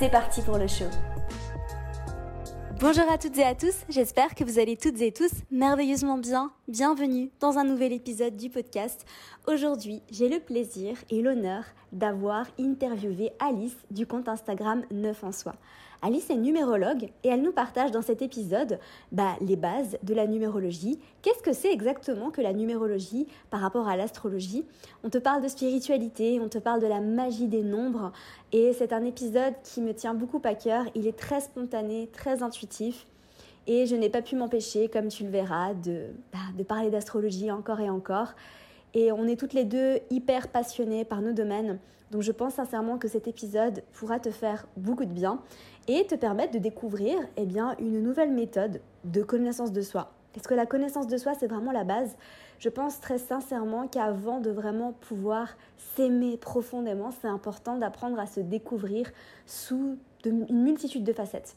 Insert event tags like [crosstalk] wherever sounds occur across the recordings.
C'est parti pour le show. Bonjour à toutes et à tous, j'espère que vous allez toutes et tous merveilleusement bien. Bienvenue dans un nouvel épisode du podcast. Aujourd'hui, j'ai le plaisir et l'honneur d'avoir interviewé Alice du compte Instagram 9 en soi. Alice est numérologue et elle nous partage dans cet épisode bah, les bases de la numérologie. Qu'est-ce que c'est exactement que la numérologie par rapport à l'astrologie? On te parle de spiritualité, on te parle de la magie des nombres et c'est un épisode qui me tient beaucoup à cœur. Il est très spontané, très intuitif. Et je n'ai pas pu m'empêcher, comme tu le verras, de, bah, de parler d'astrologie encore et encore. Et on est toutes les deux hyper passionnées par nos domaines. Donc je pense sincèrement que cet épisode pourra te faire beaucoup de bien et te permettre de découvrir eh bien, une nouvelle méthode de connaissance de soi. Parce que la connaissance de soi, c'est vraiment la base. Je pense très sincèrement qu'avant de vraiment pouvoir s'aimer profondément, c'est important d'apprendre à se découvrir sous une multitude de facettes.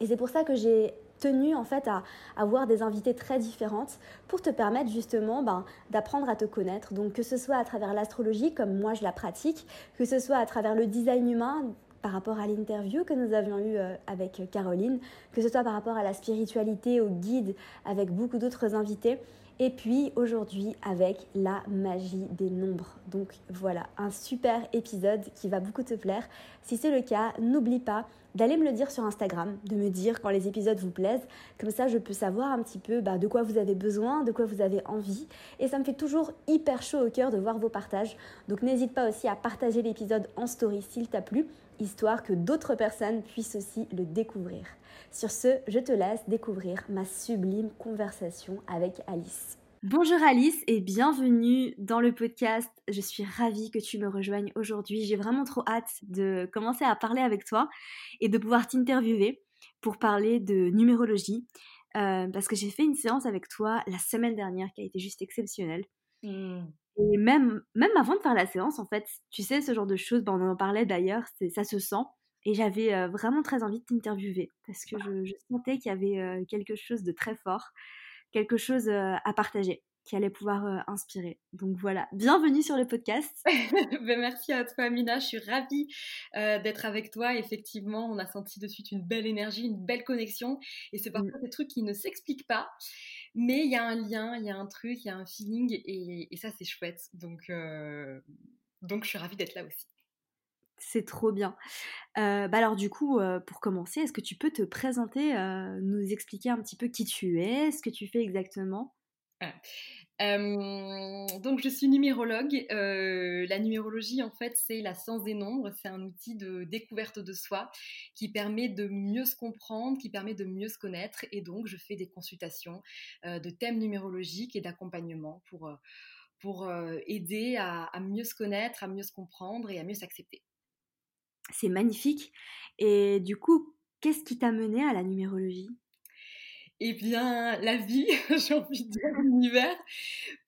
Et c'est pour ça que j'ai tenu en fait à avoir des invités très différentes pour te permettre justement ben, d'apprendre à te connaître. Donc que ce soit à travers l'astrologie comme moi je la pratique, que ce soit à travers le design humain par rapport à l'interview que nous avions eue euh, avec Caroline, que ce soit par rapport à la spiritualité, au guide avec beaucoup d'autres invités. Et puis aujourd'hui avec la magie des nombres. Donc voilà, un super épisode qui va beaucoup te plaire. Si c'est le cas, n'oublie pas d'aller me le dire sur Instagram, de me dire quand les épisodes vous plaisent. Comme ça, je peux savoir un petit peu bah, de quoi vous avez besoin, de quoi vous avez envie. Et ça me fait toujours hyper chaud au cœur de voir vos partages. Donc n'hésite pas aussi à partager l'épisode en story s'il t'a plu, histoire que d'autres personnes puissent aussi le découvrir. Sur ce, je te laisse découvrir ma sublime conversation avec Alice. Bonjour Alice et bienvenue dans le podcast. Je suis ravie que tu me rejoignes aujourd'hui. J'ai vraiment trop hâte de commencer à parler avec toi et de pouvoir t'interviewer pour parler de numérologie. Euh, parce que j'ai fait une séance avec toi la semaine dernière qui a été juste exceptionnelle. Mmh. Et même, même avant de faire la séance, en fait, tu sais, ce genre de choses, ben, on en parlait d'ailleurs, ça se sent. Et j'avais vraiment très envie de t'interviewer parce que je, sentais qu'il y avait quelque chose de très fort, quelque chose à partager qui allait pouvoir inspirer. Donc voilà, bienvenue sur le podcast. [laughs] ben merci à toi Amina, je suis ravie d'être avec toi. Effectivement, on a senti de suite une belle énergie, une belle connexion. Et c'est parfois mmh. des trucs qui ne s'expliquent pas. Mais il y a un lien, il y a un truc, il y a un feeling et, et ça c'est chouette. Donc, donc je suis ravie d'être là aussi. C'est trop bien. bah alors du coup, pour commencer, est-ce que tu peux te présenter, nous expliquer un petit peu qui tu es, ce que tu fais exactement? Donc je suis numérologue. la numérologie, en fait, c'est la science des nombres. C'est un outil de découverte de soi qui permet de mieux se comprendre, qui permet de mieux se connaître. Et donc, je fais des consultations de thèmes numérologiques et d'accompagnement pour, pour aider à mieux se connaître, à mieux se comprendre et à mieux s'accepter c'est magnifique. Et du coup, qu'est-ce qui t'a mené à la numérologie? Eh bien, la vie, [laughs] j'ai envie de dire l'univers,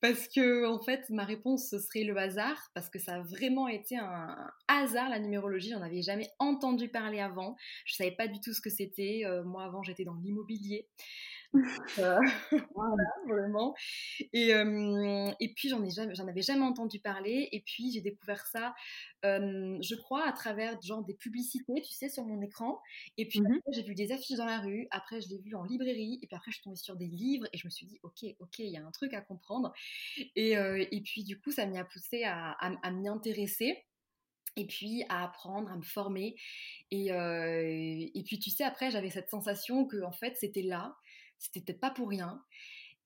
parce que en fait, ma réponse ce serait le hasard, parce que ça a vraiment été un hasard la numérologie. J'en avais jamais entendu parler avant. Je savais pas du tout ce que c'était. Euh, moi, avant, j'étais dans l'immobilier. Euh, [laughs] [laughs] voilà, vraiment. Et, et puis, j'en, ai jamais, j'en avais jamais entendu parler. Et puis, j'ai découvert ça, je crois, à travers genre des publicités, tu sais, sur mon écran. Et puis, mmh j'ai vu des affiches dans la rue. Après, je l'ai vu en librairie. Et puis après, je suis tombée sur des livres. Et je me suis dit, OK, OK, il y a un truc à comprendre. Et, et puis, du coup, ça m'y a poussé à, à, m'y intéresser et puis à apprendre, à me former. Et, et puis tu sais, après, j'avais cette sensation que en fait, c'était là, c'était peut-être pas pour rien.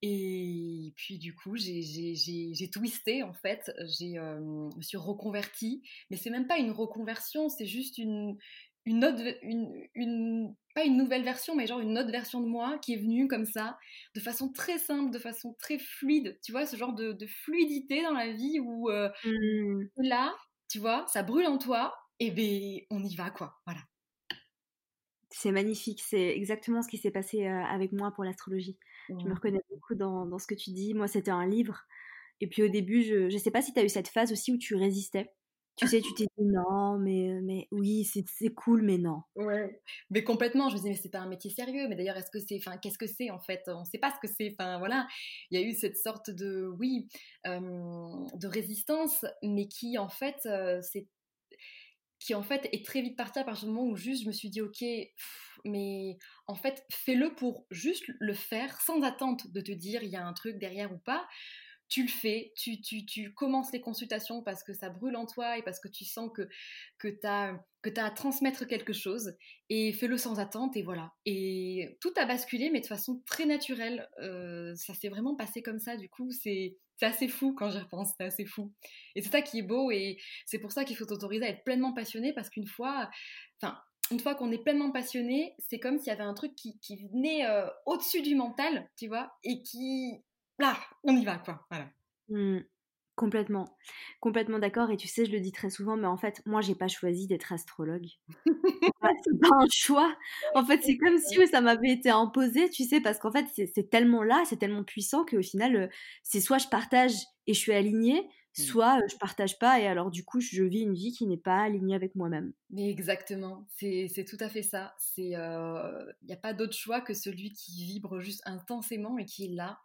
Et puis du coup, j'ai twisté en fait, j'ai me suis reconvertie, mais c'est même pas une reconversion, c'est juste une, une autre, une, pas une nouvelle version, mais genre une autre version de moi qui est venue comme ça, de façon très simple, de façon très fluide. Tu vois, ce genre de, fluidité dans la vie où mmh. là, tu vois, ça brûle en toi, et ben on y va quoi, voilà. C'est magnifique, c'est exactement ce qui s'est passé avec moi pour l'astrologie. Je me mmh. reconnais beaucoup dans, dans, ce que tu dis. Moi, c'était un livre. Et puis au début, je ne sais pas si tu as eu cette phase aussi où tu résistais. Tu sais, tu t'es dit non, mais, mais oui, c'est cool, mais non. Ouais, mais complètement. Je me disais, mais c'est pas un métier sérieux. Mais d'ailleurs, est-ce que c'est, enfin, qu'est-ce que c'est en fait? On ne sait pas ce que c'est. Enfin, voilà, il y a eu cette sorte de, oui, de résistance, mais qui en fait, c'est qui en fait est très vite parti à partir du moment où juste je me suis dit ok mais en fait fais-le pour juste le faire sans attente de te dire il y a un truc derrière ou pas tu le fais, tu, tu, tu, commences les consultations parce que ça brûle en toi et parce que tu sens que, que tu as, que as à transmettre quelque chose et fais-le sans attente et voilà. Et tout a basculé mais de façon très naturelle. Euh, ça s'est vraiment passé comme ça du coup, c'est assez fou quand j'y repense, c'est assez fou. Et c'est ça qui est beau et c'est pour ça qu'il faut t'autoriser à être pleinement passionné parce qu'une fois, enfin, une fois qu'on est pleinement passionné, c'est comme s'il y avait un truc qui, qui venait euh, au-dessus du mental, tu vois, et qui, là, on y va, quoi. Voilà. Mmh. Complètement, complètement d'accord. Et tu sais, je le dis très souvent, mais en fait, moi, j'ai pas choisi d'être astrologue. [laughs] c'est pas un choix. En fait, c'est comme si ça m'avait été imposé, tu sais, parce qu'en fait, c'est tellement là, c'est tellement puissant qu'au final, euh, c'est soit je partage et je suis alignée. Soit je partage pas et alors du coup je vis une vie qui n'est pas alignée avec moi-même. Mais exactement, c'est tout à fait ça. Il n'y a pas d'autre choix que celui qui vibre juste intensément et qui est là.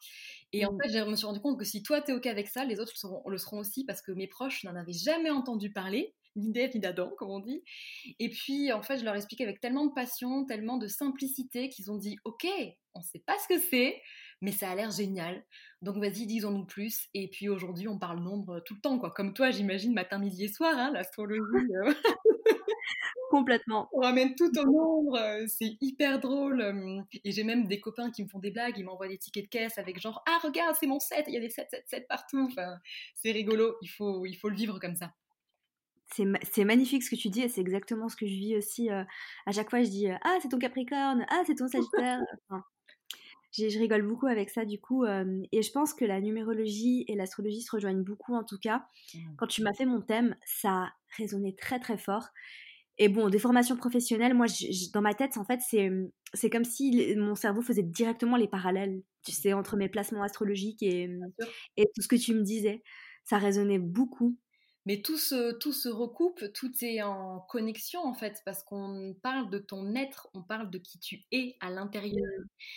Et en mmh. fait, je me suis rendu compte que si toi tu es OK avec ça, les autres le seront, le seront aussi parce que mes proches n'en avaient jamais entendu parler ni d'Ève ni d'Adam, comme on dit. Et puis, en fait, je leur explique avec tellement de passion, tellement de simplicité qu'ils ont dit Ok, on ne sait pas ce que c'est, mais ça a l'air génial. Donc vas-y, disons-nous plus. Et puis aujourd'hui, on parle nombre tout le temps, quoi. Comme toi, j'imagine, matin, midi et soir, hein, l'astrologie. Euh. [laughs] Complètement. On ramène tout au nombre, euh, c'est hyper drôle. Euh, et j'ai même des copains qui me font des blagues, ils m'envoient des tickets de caisse avec genre Ah, regarde, c'est mon 7, il y a des 7, 7, 7 partout. Enfin, c'est rigolo, il faut, il faut le vivre comme ça. C'est magnifique ce que tu dis et c'est exactement ce que je vis aussi. à chaque fois, je dis Ah, c'est ton Capricorne, ah, c'est ton Sagittaire. [laughs] je rigole beaucoup avec ça du coup. et je pense que la numérologie et l'astrologie se rejoignent beaucoup en tout cas. Mmh. Quand tu m'as fait mon thème, ça résonnait très très fort. Et bon, des formations professionnelles, moi, dans ma tête, en fait, c'est comme si mon cerveau faisait directement les parallèles, tu sais, entre mes placements astrologiques et, et tout ce que tu me disais. Ça résonnait beaucoup. Mais tout se, tout se recoupe, tout est en connexion en fait, parce qu'on parle de ton être, on parle de qui tu es à l'intérieur.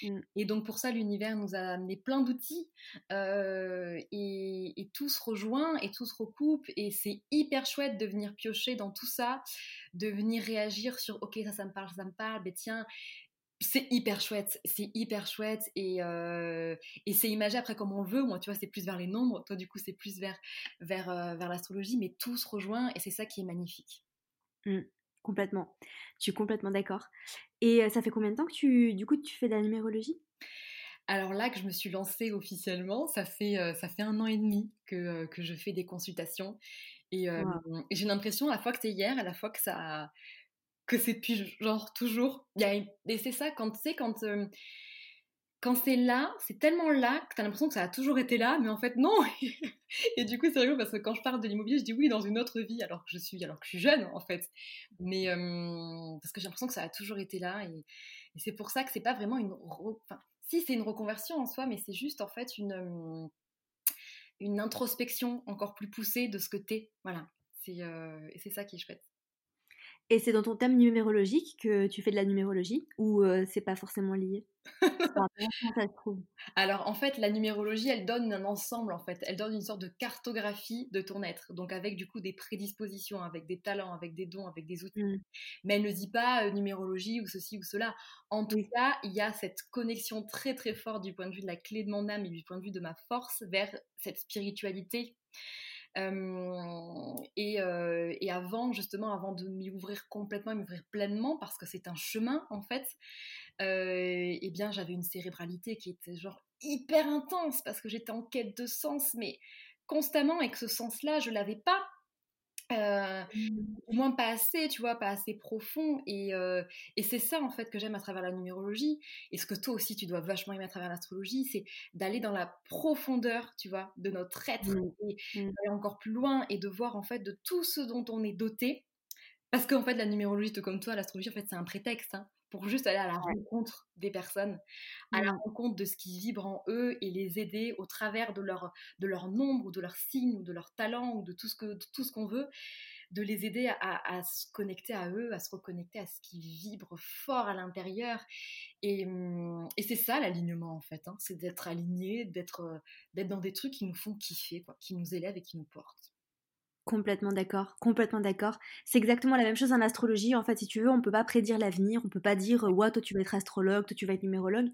Mmh, mmh. Et donc pour ça, l'univers nous a amené plein d'outils euh, et, et, tout se rejoint et tout se recoupe. Et c'est hyper chouette de venir piocher dans tout ça, de venir réagir sur ok, ça, ça me parle, ça me parle, mais tiens, c'est hyper chouette, c'est hyper chouette et, euh, et c'est imagé après comme on veut. Moi, tu vois, c'est plus vers les nombres. Toi, du coup, c'est plus vers, vers, euh, vers l'astrologie, mais tout se rejoint et c'est ça qui est magnifique. Mmh, complètement. Je suis complètement d'accord. Et euh, ça fait combien de temps que tu, du coup, tu fais de la numérologie? Alors là que je me suis lancée officiellement, ça fait, ça fait un an et demi que, que je fais des consultations. Et, et j'ai l'impression à la fois que c'est hier, à la fois que ça, que c'est depuis genre toujours. Et c'est ça, quand tu sais, quand, euh, quand c'est là, c'est tellement là que tu as l'impression que ça a toujours été là, mais en fait non. [laughs] et du coup, c'est rigolo parce que quand je parle de l'immobilier, je dis oui dans une autre vie, alors que je suis, alors que je suis jeune en fait. Mais euh, parce que j'ai l'impression que ça a toujours été là. Et, c'est pour ça que c'est pas vraiment une. Enfin, si, c'est une reconversion en soi, mais c'est juste en fait une, euh, une introspection encore plus poussée de ce que t'es. Voilà. C'est, et c'est ça qui est chouette. Et c'est dans ton thème numérologique que tu fais de la numérologie ou c'est pas forcément lié? [laughs] Alors en fait, la numérologie, elle donne un ensemble en fait, elle donne une sorte de cartographie de ton être, donc avec du coup des prédispositions, avec des talents, avec des dons, avec des outils. Mmh. Mais elle ne dit pas numérologie ou ceci ou cela. En tout cas, il y a cette connexion très très forte du point de vue de la clé de mon âme et du point de vue de ma force vers cette spiritualité et, et, avant, justement, avant de m'y ouvrir complètement, m'y ouvrir pleinement, parce que c'est un chemin en fait, et eh bien j'avais une cérébralité qui était genre hyper intense parce que j'étais en quête de sens, mais constamment et que ce sens-là, je l'avais pas euh, mmh. au moins pas assez, tu vois, pas assez profond. Et, euh, et c'est ça, en fait, que j'aime à travers la numérologie. Et ce que toi aussi, tu dois vachement aimer à travers l'astrologie, c'est d'aller dans la profondeur, tu vois, de notre être mmh. et mmh. d'aller encore plus loin et de voir, en fait, de tout ce dont on est doté, Parce qu'en fait, la numérologie, tout comme toi, l'astrologie, en fait, c'est un prétexte hein, pour juste aller à la rencontre des personnes, à la mmh. rencontre de ce qui vibre en eux et les aider au travers de leur, de leur nombre, ou de leur signe, ou de leur talent, ou de tout ce que tout ce qu'on veut, de les aider à, se connecter à eux, à se reconnecter à ce qui vibre fort à l'intérieur. Et, mmh, et c'est ça l'alignement en fait, hein, c'est d'être aligné, d'être d'être dans des trucs qui nous font kiffer, quoi, qui nous élèvent et qui nous portent. Complètement d'accord, complètement d'accord. C'est exactement la même chose en astrologie. En fait, si tu veux, on peut pas prédire l'avenir. On peut pas dire, ouais, toi tu vas être astrologue, toi tu vas être numérologue.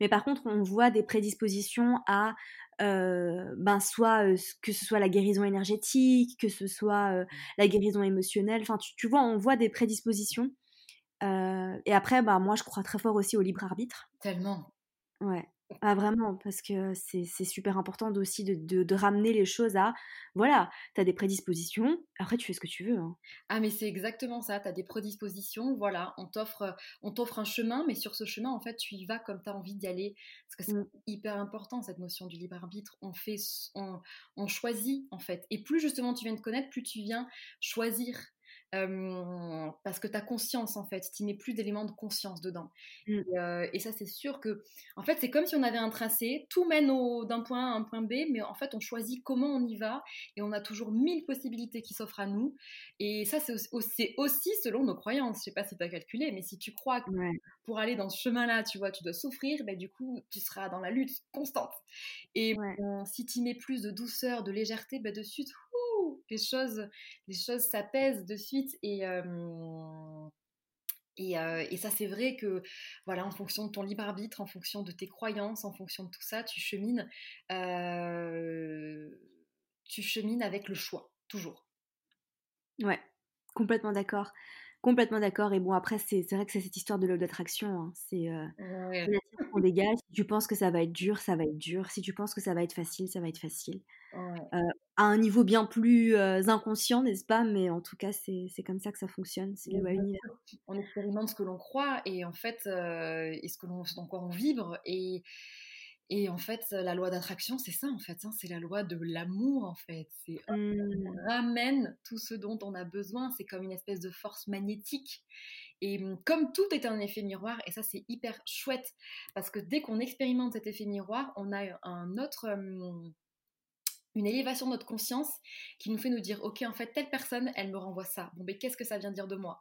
Mais par contre, on voit des prédispositions à, euh, ben, soit que ce soit la guérison énergétique, que ce soit la guérison émotionnelle. Enfin, tu, vois, on voit des prédispositions. et après, bah, moi, je crois très fort aussi au libre arbitre. Tellement. Ouais. Ah vraiment, parce que c'est super important aussi de, de, ramener les choses à, voilà, tu as des prédispositions, après tu fais ce que tu veux. Hein. Ah mais c'est exactement ça, tu as des prédispositions, voilà, on t'offre on t'offre un chemin, mais sur ce chemin, en fait, tu y vas comme tu as envie d'y aller, parce que c'est mmh. hyper important cette notion du libre arbitre, on fait, on, on choisit en fait, et plus justement tu viens de connaître, plus tu viens choisir parce que tu as conscience en fait, tu mets plus d'éléments de conscience dedans. Mmh. Et, ça c'est sûr que, en fait c'est comme si on avait un tracé, tout mène d'un point A à un point B, mais en fait on choisit comment on y va et on a toujours mille possibilités qui s'offrent à nous. Et ça c'est aussi, aussi, selon nos croyances, je sais pas si tu as calculé, mais si tu crois que pour aller dans ce chemin-là, tu vois, tu dois souffrir, ben, du coup tu seras dans la lutte constante. Et si tu mets plus de douceur, de légèreté, ben, de suite, les choses, les choses s'apaisent de suite et et, ça, c'est vrai que, voilà, en fonction de ton libre arbitre, en fonction de tes croyances, en fonction de tout ça, tu chemines, tu chemines avec le choix, toujours. Ouais, complètement d'accord. Complètement d'accord. Et bon, après, c'est vrai que c'est cette histoire de l'eau d'attraction. Hein. C'est euh, qu'on dégage. Si tu penses que ça va être dur, ça va être dur. Si tu penses que ça va être facile, ça va être facile. Euh, à un niveau bien plus inconscient, n'est-ce pas? Mais en tout cas, c'est comme ça que ça fonctionne. C'est le univers. On expérimente ce que l'on croit et en fait, et ce que l'on, dans quoi on vibre. Et, et en fait, la loi d'attraction, c'est ça, en fait. Hein, c'est la loi de l'amour, en fait. C'est mmh. on ramène tout ce dont on a besoin. C'est comme une espèce de force magnétique. Et mmh, comme tout est un effet miroir, et ça c'est hyper chouette, parce que dès qu'on expérimente cet effet miroir, on a un autre, une élévation de notre conscience qui nous fait nous dire ok en fait telle personne elle me renvoie ça. Bon mais qu'est-ce que ça vient dire de moi?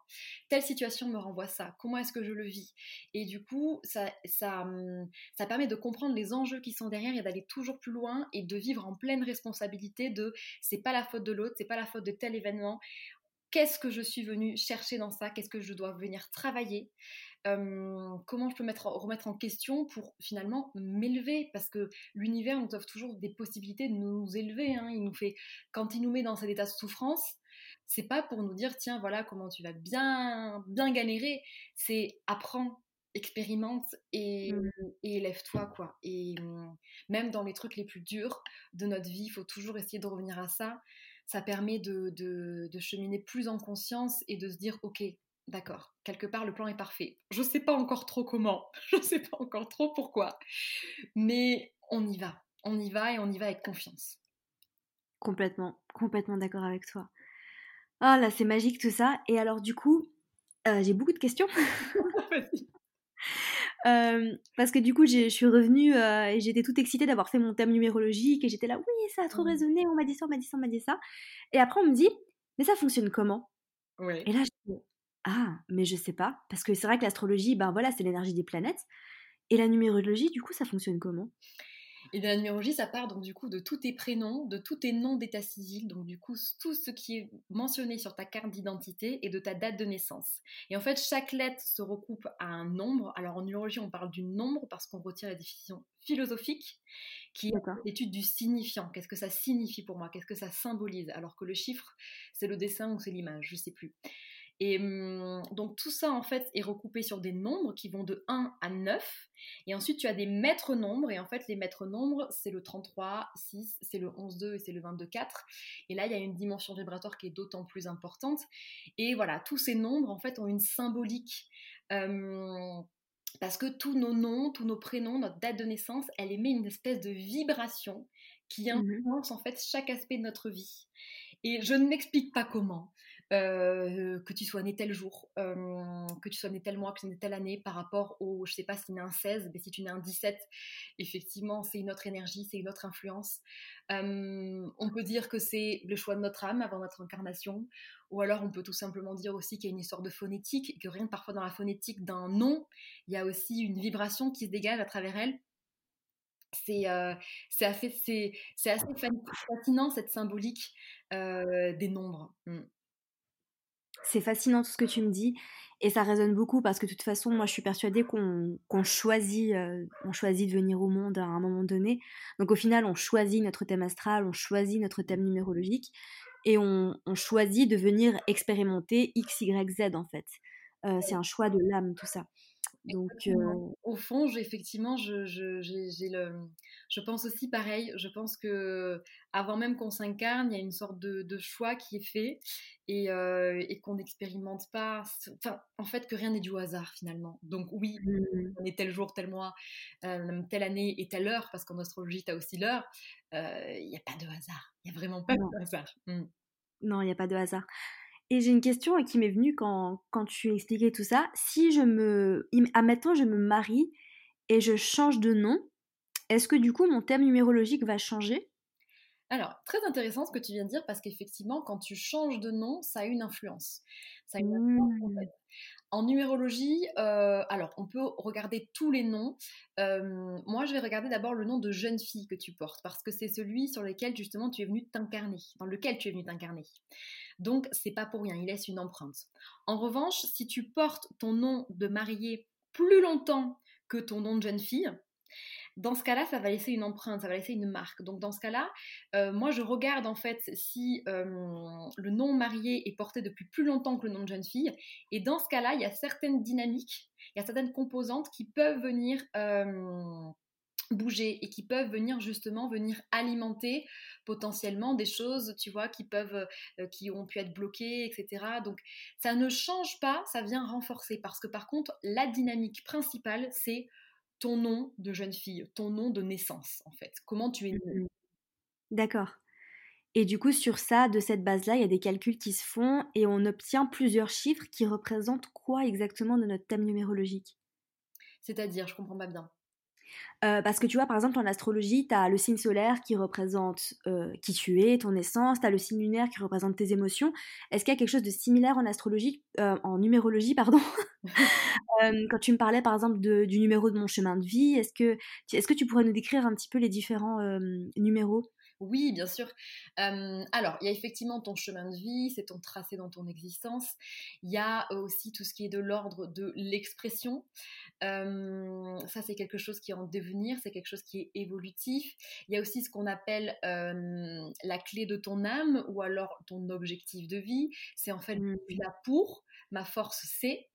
Telle situation me renvoie ça. Comment est-ce que je le vis? Et du coup ça, ça, hum, ça permet de comprendre les enjeux qui sont derrière et d'aller toujours plus loin et de vivre en pleine responsabilité de c'est pas la faute de l'autre c'est pas la faute de tel événement qu'est-ce que je suis venue chercher dans ça? Qu'est-ce que je dois venir travailler? Comment je peux mettre, remettre en question pour finalement m'élever? Parce que l'univers nous offre toujours des possibilités de nous élever. Hein. Il nous fait, quand il nous met dans cet état de souffrance, c'est pas pour nous dire tiens voilà comment tu vas bien bien galérer, c'est apprends, expérimente et, mmh. élève-toi quoi. Et mmh, même dans les trucs les plus durs de notre vie, il faut toujours essayer de revenir à ça. Ça permet de, de cheminer plus en conscience et de se dire ok D'accord, quelque part le plan est parfait. Je ne sais pas encore trop comment, [laughs] je ne sais pas encore trop pourquoi, mais on y va, on y va et on y va avec confiance. Complètement, complètement d'accord avec toi. Ah là, c'est magique tout ça. Et alors du coup, euh, j'ai beaucoup de questions. [laughs] Euh, parce que du coup, je suis revenue euh, et j'étais toute excitée d'avoir fait mon thème numérologique et j'étais là, oui, ça a trop mmh. résonné, on m'a dit ça, on m'a dit ça, on m'a dit ça. Et après, on me dit, mais ça fonctionne comment? Et là, je ah, mais je sais pas. Parce que c'est vrai que l'astrologie, ben voilà, c'est l'énergie des planètes. Et la numérologie, du coup, ça fonctionne comment? Et bien, la numérologie, ça part donc du coup de tous tes prénoms, de tous tes noms d'état civil, donc du coup tout ce qui est mentionné sur ta carte d'identité et de ta date de naissance. Et en fait, chaque lettre se recoupe à un nombre. Alors en numérologie, on parle du nombre parce qu'on retient la définition philosophique qui est l'étude du signifiant. Qu'est-ce que ça signifie pour moi? Qu'est-ce que ça symbolise? Alors que le chiffre, c'est le dessin ou c'est l'image, je sais plus. Et hum, donc tout ça en fait est recoupé sur des nombres qui vont de 1 à 9. Et ensuite tu as des maîtres nombres. Et en fait les maîtres nombres c'est le 33, 6, c'est le 11, 2 et c'est le 22, 4. Et là il y a une dimension vibratoire qui est d'autant plus importante. Et voilà, tous ces nombres en fait ont une symbolique. Hum, parce que tous nos noms, tous nos prénoms, notre date de naissance, elle émet une espèce de vibration qui mmh influence en fait chaque aspect de notre vie. Et je ne m'explique pas comment, que tu sois né tel jour, que tu sois né tel mois, que tu sois né telle année par rapport au, je sais pas si tu es un 16, mais si tu es un 17, effectivement, c'est une autre énergie, c'est une autre influence. on peut dire que c'est le choix de notre âme avant notre incarnation, ou alors on peut tout simplement dire aussi qu'il y a une histoire de phonétique, que rien que parfois dans la phonétique d'un nom, il y a aussi une vibration qui se dégage à travers elle c'est euh, assez, assez, fascinant cette symbolique euh, des nombres. Mmh. C'est fascinant tout ce que tu me dis et ça résonne beaucoup parce que de toute façon, moi je suis persuadée qu'on choisit, euh, on choisit de venir au monde à un moment donné. Donc au final, on choisit notre thème astral, on choisit notre thème numérologique et on, on choisit de venir expérimenter X, Y, Z en fait. C'est un choix de l'âme, tout ça. Donc, au fond, effectivement, je, je, j'ai, le, je pense aussi pareil. Je pense que avant même qu'on s'incarne, il y a une sorte de, de choix qui est fait et, et qu'on n'expérimente pas. Enfin, en fait, que rien n'est du hasard finalement. Donc oui, mmh. on est tel jour, tel mois, telle année et telle heure, parce qu'en astrologie, tu as aussi l'heure. Il n'y a pas de hasard. Il n'y a vraiment pas de hasard. Mmh. Non, il n'y a pas de hasard. Et j'ai une question qui m'est venue quand, quand tu expliquais tout ça. Si je me. Admettons, je me marie et je change de nom, est-ce que du coup mon thème numérologique va changer? Alors, très intéressant ce que tu viens de dire parce qu'effectivement, quand tu changes de nom, ça a une influence. Ça a une influence mmh. En numérologie, euh, alors on peut regarder tous les noms. Euh, moi, je vais regarder d'abord le nom de jeune fille que tu portes parce que c'est celui sur lequel justement tu es venu t'incarner, dans lequel tu es venu t'incarner. Donc, c'est pas pour rien, il laisse une empreinte. En revanche, si tu portes ton nom de mariée plus longtemps que ton nom de jeune fille, dans ce cas-là, ça va laisser une empreinte, ça va laisser une marque. Donc dans ce cas-là, euh, moi je regarde en fait si euh, le nom marié est porté depuis plus longtemps que le nom de jeune fille. Et dans ce cas-là, il y a certaines dynamiques, il y a certaines composantes qui peuvent venir euh, bouger et qui peuvent venir justement venir alimenter potentiellement des choses, tu vois, qui peuvent, qui ont pu être bloquées, etc. Donc ça ne change pas, ça vient renforcer parce que par contre la dynamique principale c'est ton nom de jeune fille, ton nom de naissance, en fait. Comment tu es née. Mmh D'accord. Et du coup, sur ça, de cette base-là, il y a des calculs qui se font et on obtient plusieurs chiffres qui représentent quoi exactement de notre thème numérologique? C'est-à-dire, je comprends pas bien. Euh, parce que tu vois, par exemple, en astrologie, tu as le signe solaire qui représente euh, qui tu es, ton essence, tu as le signe lunaire qui représente tes émotions. Est-ce qu'il y a quelque chose de similaire en astrologie, euh, en numérologie, pardon? [laughs] Quand tu me parlais, par exemple, du numéro de mon chemin de vie, est-ce que, est-ce que tu pourrais nous décrire un petit peu les différents numéros? Oui, bien sûr. alors, il y a effectivement ton chemin de vie, c'est ton tracé dans ton existence. Il y a aussi tout ce qui est de l'ordre de l'expression. ça, c'est quelque chose qui est en devenir, c'est quelque chose qui est évolutif. Il y a aussi ce qu'on appelle la clé de ton âme ou alors ton objectif de vie. C'est en fait mmh. là pour ma force c'est.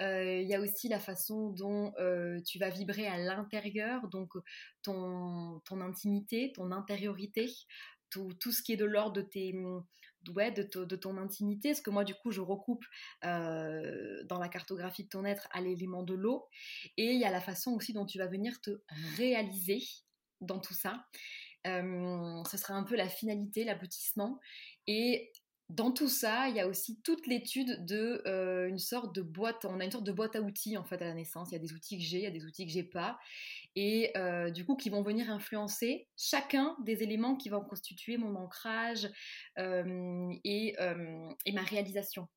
Il y a aussi la façon dont tu vas vibrer à l'intérieur, donc ton, ton intimité, ton intériorité, tout, tout, ce qui est de l'ordre de tes... Ouais, de, de, ton intimité, ce que moi du coup je recoupe dans la cartographie de ton être à l'élément de l'eau, et il y a la façon aussi dont tu vas venir te réaliser dans tout ça. ce sera un peu la finalité, l'aboutissement, et dans tout ça, il y a aussi toute l'étude de euh, une sorte de boîte. On a une sorte de boîte à outils en fait à la naissance. Il y a des outils que j'ai, il y a des outils que j'ai pas, et euh, du coup qui vont venir influencer chacun des éléments qui vont constituer mon ancrage euh, et, et, ma réalisation.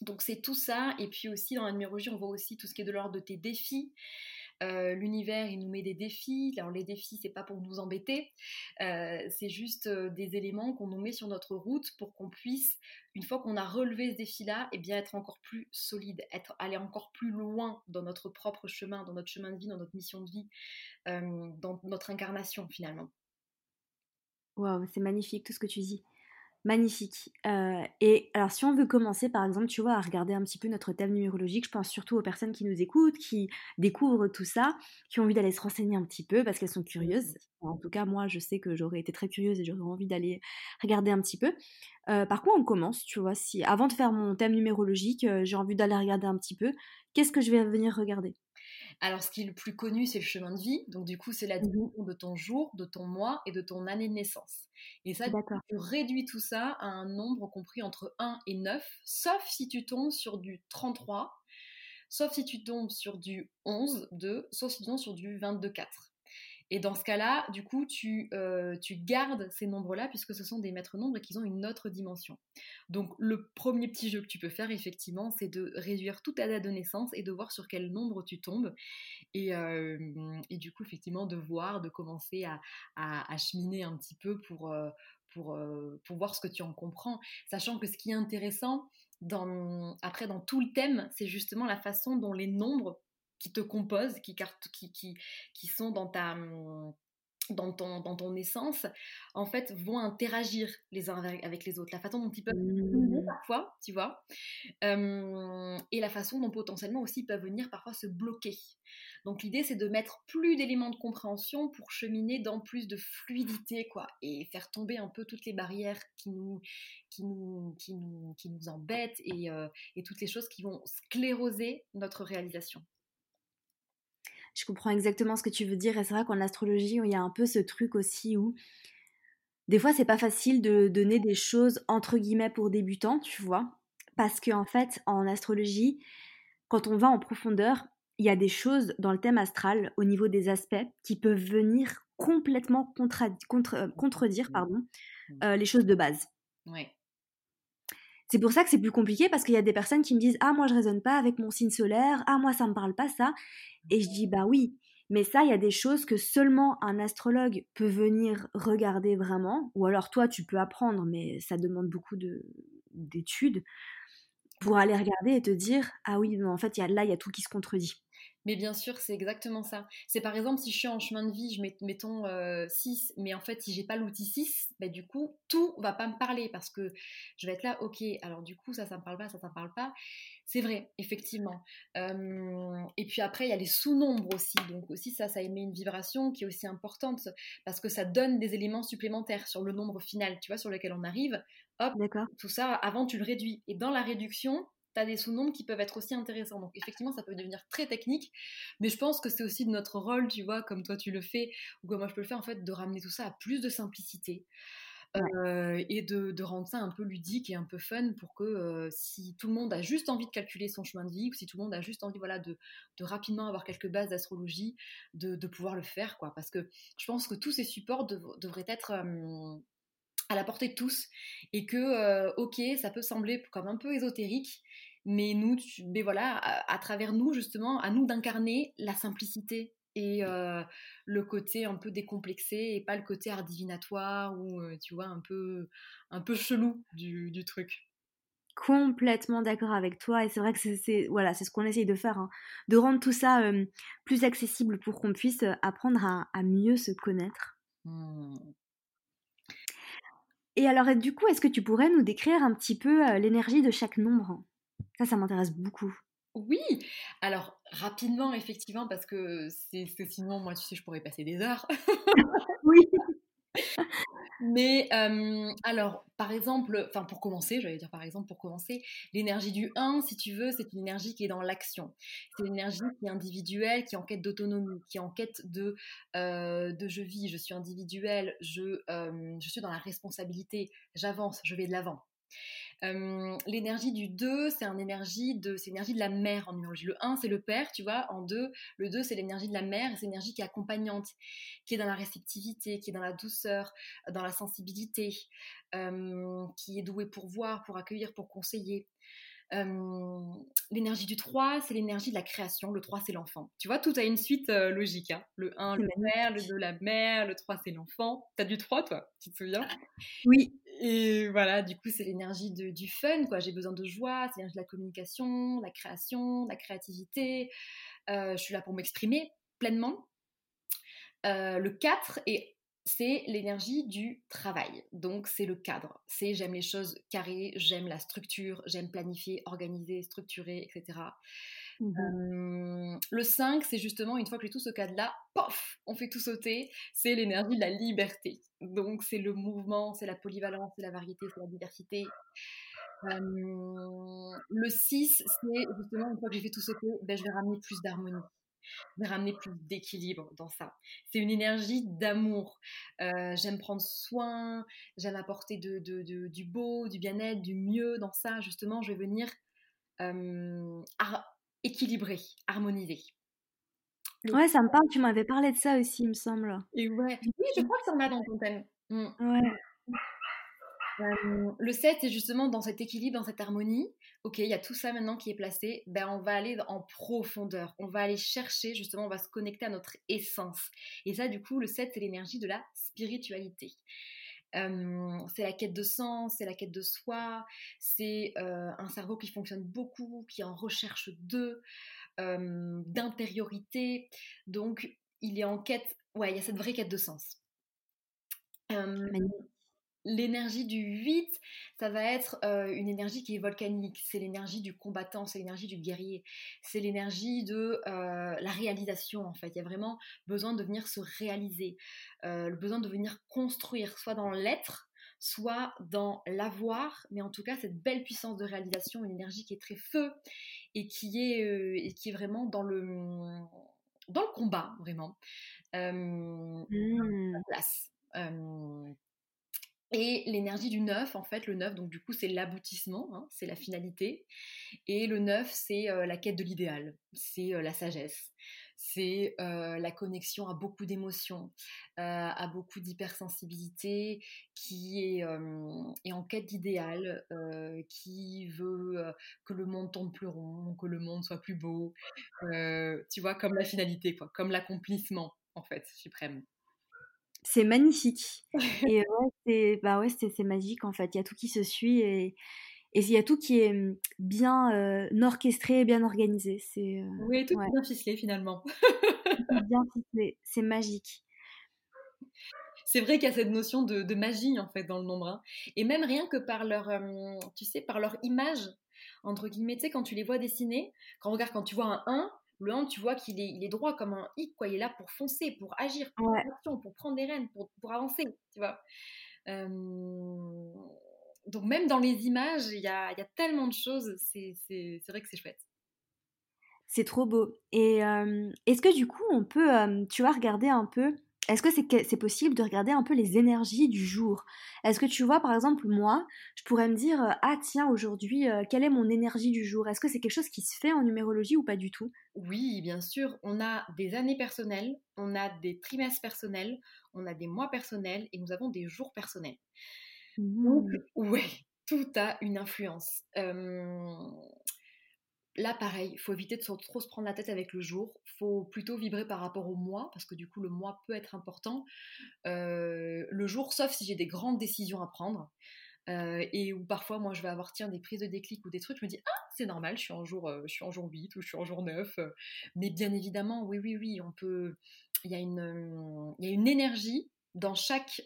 Donc c'est tout ça, et puis aussi dans la numérologie, on voit aussi tout ce qui est de l'ordre de tes défis. Euh, l'univers, il nous met des défis. Les défis, c'est pas pour nous embêter, euh, c'est juste euh, des éléments qu'on nous met sur notre route pour qu'on puisse, une fois qu'on a relevé ce défi-là, et eh bien être encore plus solide, être aller encore plus loin dans notre propre chemin, dans notre chemin de vie, dans notre mission de vie, dans notre incarnation finalement. Waouh, c'est magnifique tout ce que tu dis. Magnifique. Euh, et alors, si on veut commencer, par exemple, tu vois, à regarder un petit peu notre thème numérologique, je pense surtout aux personnes qui nous écoutent, qui découvrent tout ça, qui ont envie d'aller se renseigner un petit peu parce qu'elles sont curieuses. En tout cas, moi, je sais que j'aurais été très curieuse et j'aurais envie d'aller regarder un petit peu. Euh, par quoi on commence, tu vois, si avant de faire mon thème numérologique, euh, j'ai envie d'aller regarder un petit peu, qu'est-ce que je vais venir regarder? Alors, ce qui est le plus connu, c'est le chemin de vie. Donc, du coup, c'est la mmh division de ton jour, de ton mois et de ton année de naissance. Et ça, tu réduis tout ça à un nombre compris entre 1 et 9, sauf si tu tombes sur du 33, sauf si tu tombes sur du 11, 2, sauf si tu tombes sur du 22, 4. Et dans ce cas-là, du coup, tu, euh, tu gardes ces nombres-là puisque ce sont des maîtres nombres et qu'ils ont une autre dimension. Donc, le premier petit jeu que tu peux faire, effectivement, c'est de réduire toute ta date de naissance et de voir sur quel nombre tu tombes. Et, euh, et du coup, effectivement, de voir, de commencer à, à, cheminer un petit peu pour, euh, pour, pour voir ce que tu en comprends. Sachant que ce qui est intéressant, dans, après, dans tout le thème, c'est justement la façon dont les nombres qui te composent, qui, qui, qui, qui sont dans ta dans ton, dans ton essence, en fait, vont interagir les uns avec les autres. La façon dont ils peuvent mmh. parfois, tu vois, et la façon dont potentiellement aussi ils peuvent venir parfois se bloquer. Donc l'idée, c'est de mettre plus d'éléments de compréhension pour cheminer dans plus de fluidité, quoi, et faire tomber un peu toutes les barrières qui nous, qui nous, qui nous, qui nous embêtent et, et toutes les choses qui vont scléroser notre réalisation je comprends exactement ce que tu veux dire. Et c'est vrai qu'en astrologie, il y a un peu ce truc aussi où des fois, c'est pas facile de donner des choses entre guillemets pour débutants, tu vois? Parce qu'en en fait, en astrologie, quand on va en profondeur, il y a des choses dans le thème astral, au niveau des aspects, qui peuvent venir complètement contre, euh, contredire pardon, mmh. euh, les choses de base. Ouais. C'est pour ça que c'est plus compliqué parce qu'il y a des personnes qui me disent Ah, moi je raisonne pas avec mon signe solaire, ah, moi ça me parle pas ça. Et je dis Bah oui, mais ça, il y a des choses que seulement un astrologue peut venir regarder vraiment, ou alors toi tu peux apprendre, mais ça demande beaucoup d'études pour aller regarder et te dire Ah oui, non, en fait, y a, là, il y a tout qui se contredit. Mais bien sûr, c'est exactement ça. C'est par exemple, si je suis en chemin de vie, je mets, mettons 6, euh, mais en fait, si j'ai pas l'outil 6, bah, du coup, tout va pas me parler parce que je vais être là, ok, alors du coup, ça, ça me parle pas, ça, ça me parle pas. C'est vrai, effectivement. et puis après, il y a les sous-nombres aussi. Donc aussi, ça, ça émet une vibration qui est aussi importante parce que ça donne des éléments supplémentaires sur le nombre final, tu vois, sur lequel on arrive. Hop, tout ça, avant, tu le réduis. Et dans la réduction, des sous-nombres qui peuvent être aussi intéressants. Donc effectivement, ça peut devenir très technique, mais je pense que c'est aussi de notre rôle, tu vois, comme toi tu le fais, ou comme moi je peux le faire, en fait, de ramener tout ça à plus de simplicité. Euh, et de, rendre ça un peu ludique et un peu fun pour que euh, si tout le monde a juste envie de calculer son chemin de vie ou si tout le monde a juste envie voilà, de, rapidement avoir quelques bases d'astrologie, de, pouvoir le faire. quoi. Parce que je pense que tous ces supports devraient être à la portée de tous et que, euh, ok, ça peut sembler comme un peu ésotérique, mais nous, mais voilà, à, travers nous justement, à nous d'incarner la simplicité et euh, le côté un peu décomplexé et pas le côté art divinatoire ou euh, tu vois un peu un peu chelou du, du truc. Complètement d'accord avec toi et c'est vrai que c'est voilà c'est ce qu'on essaye de faire, hein, de rendre tout ça plus accessible pour qu'on puisse apprendre à, à, mieux se connaître. Mmh. Et alors du coup, est-ce que tu pourrais nous décrire un petit peu l'énergie de chaque nombre? Ça, ça m'intéresse beaucoup. Oui, alors rapidement, effectivement, parce que sinon, moi, tu sais, je pourrais passer des heures. [laughs] oui. Mais alors, par exemple, enfin pour commencer, j'allais dire par exemple pour commencer, l'énergie du 1, si tu veux, c'est une énergie qui est dans l'action. C'est une énergie qui est individuelle, qui est en quête d'autonomie, qui est en quête de, de je vis, je suis individuelle, je, je suis dans la responsabilité, j'avance, je vais de l'avant l'énergie du 2, c'est une énergie de, c'est l'énergie de la mère en numérologie. Le 1, c'est le père, tu vois. En 2, le 2, c'est l'énergie de la mère, c'est l'énergie qui est accompagnante, qui est dans la réceptivité, qui est dans la douceur, dans la sensibilité, qui est douée pour voir, pour accueillir, pour conseiller l'énergie du 3, c'est l'énergie de la création. Le 3, c'est l'enfant. Tu vois, tout a une suite logique. Hein. Le 1, le mère, le 2, la mère, le 3, c'est l'enfant. T'as du 3, toi Tu te souviens? Oui. Et voilà, du coup, c'est l'énergie du fun, quoi. J'ai besoin de joie, c'est l'énergie de la communication, la création, la créativité. je suis là pour m'exprimer pleinement. le 4 est c'est l'énergie du travail. Donc c'est le cadre. C'est j'aime les choses carrées, j'aime la structure, j'aime planifier, organiser, structurer, etc. Mmh le 5, c'est justement une fois que j'ai tout ce cadre-là, pof, on fait tout sauter. C'est l'énergie de la liberté. Donc c'est le mouvement, c'est la polyvalence, c'est la variété, c'est la diversité. le 6, c'est justement une fois que j'ai fait tout que ben, je vais ramener plus d'harmonie de ramener plus d'équilibre dans ça. C'est une énergie d'amour. Euh, j'aime prendre soin, j'aime apporter de, du beau, du bien-être, du mieux dans ça. Justement, je vais venir euh, équilibrer, harmoniser. Ouais, ça me parle, tu m'avais parlé de ça aussi, il me semble. Et ouais. Oui, je crois que ça en a dans ton thème. Mmh. Ouais le 7, c'est justement dans cet équilibre, dans cette harmonie. Ok, il y a tout ça maintenant qui est placé. Ben, on va aller en profondeur. On va aller chercher, justement, on va se connecter à notre essence. Et ça, du coup, le 7, c'est l'énergie de la spiritualité. c'est la quête de sens, c'est la quête de soi, c'est un cerveau qui fonctionne beaucoup, qui est en recherche de, d'intériorité. Donc, il est en quête, ouais, il y a cette vraie quête de sens. L'énergie du 8, ça va être une énergie qui est volcanique, c'est l'énergie du combattant, c'est l'énergie du guerrier, c'est l'énergie de la réalisation en fait. Il y a vraiment besoin de venir se réaliser, le besoin de venir construire, soit dans l'être, soit dans l'avoir, mais en tout cas cette belle puissance de réalisation, une énergie qui est très feu et qui est, et qui est vraiment dans le, dans le combat, vraiment. Mmh. place. Et l'énergie du neuf, en fait, le neuf, donc du coup, c'est l'aboutissement, hein, c'est la finalité. Et le neuf, c'est la quête de l'idéal, c'est la sagesse, c'est la connexion à beaucoup d'émotions, à beaucoup d'hypersensibilité, qui est, en quête d'idéal, qui veut que le monde tourne plus rond, que le monde soit plus beau, tu vois, comme la finalité, quoi, comme l'accomplissement, en fait, suprême. C'est magnifique. [laughs] et ouais, c'est bah ouais, c'est magique en fait. Il y a tout qui se suit et et il y a tout qui est mmh, bien euh, orchestré, bien organisé. C'est euh, oui, tout bien ficelé finalement. bien ficelé, c'est magique. C'est vrai qu'il y a cette notion de, de, magie en fait dans le nombre, hein. et même rien que par leur, tu sais, par leur image entre guillemets, tu sais, quand tu les vois dessiner, quand regarde, quand tu vois un 1, le 1, tu vois qu'il est, il est droit comme un hic, quoi. Il est là pour foncer, pour agir, pour, pour prendre des rênes, pour, pour avancer, tu vois. Donc même dans les images, il y a, y a, tellement de choses, c'est, c'est, c'est vrai que c'est chouette. C'est trop beau. Et est-ce que du coup, on peut, tu vois, regarder un peu est-ce que c'est possible de regarder un peu les énergies du jour? Est-ce que tu vois, par exemple, moi, je pourrais me dire euh, Ah, tiens, aujourd'hui, euh, quelle est mon énergie du jour? Est-ce que c'est quelque chose qui se fait en numérologie ou pas du tout? Oui, bien sûr. On a des années personnelles, on a des trimestres personnels, on a des mois personnels et nous avons des jours personnels. Mmh. ouais, tout a une influence. Là, pareil, il faut éviter de trop se prendre la tête avec le jour. Il faut plutôt vibrer par rapport au mois, parce que du coup, le mois peut être important. Euh, le jour, sauf si j'ai des grandes décisions à prendre. Euh, et où parfois, moi, je vais avoir tiens, des prises de déclic ou des trucs, je me dis, ah, c'est normal, je suis, en jour, euh, je jour 8 ou je suis en jour 9. mais bien évidemment, oui, oui, oui, on peut. Il y, a une, énergie dans chaque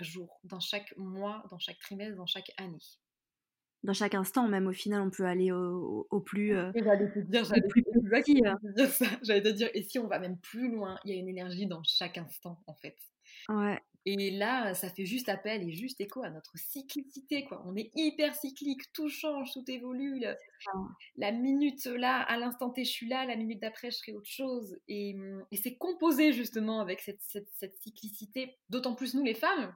jour, dans chaque mois, dans chaque trimestre, dans chaque année dans chaque instant, même au final, on peut aller au, plus. Euh, j'allais te dire, j'allais te dire ça. [laughs] J'allais te dire, et si on va même plus loin, il y a une énergie dans chaque instant, en fait. Ouais. Et là, ça fait juste appel et juste écho à notre cyclicité, quoi. On est hyper cyclique, tout change, tout évolue. La, minute là, à l'instant T, je suis là, la minute d'après, je serai autre chose. Et, et c'est composé justement avec cette, cette, cette cyclicité, d'autant plus nous les femmes,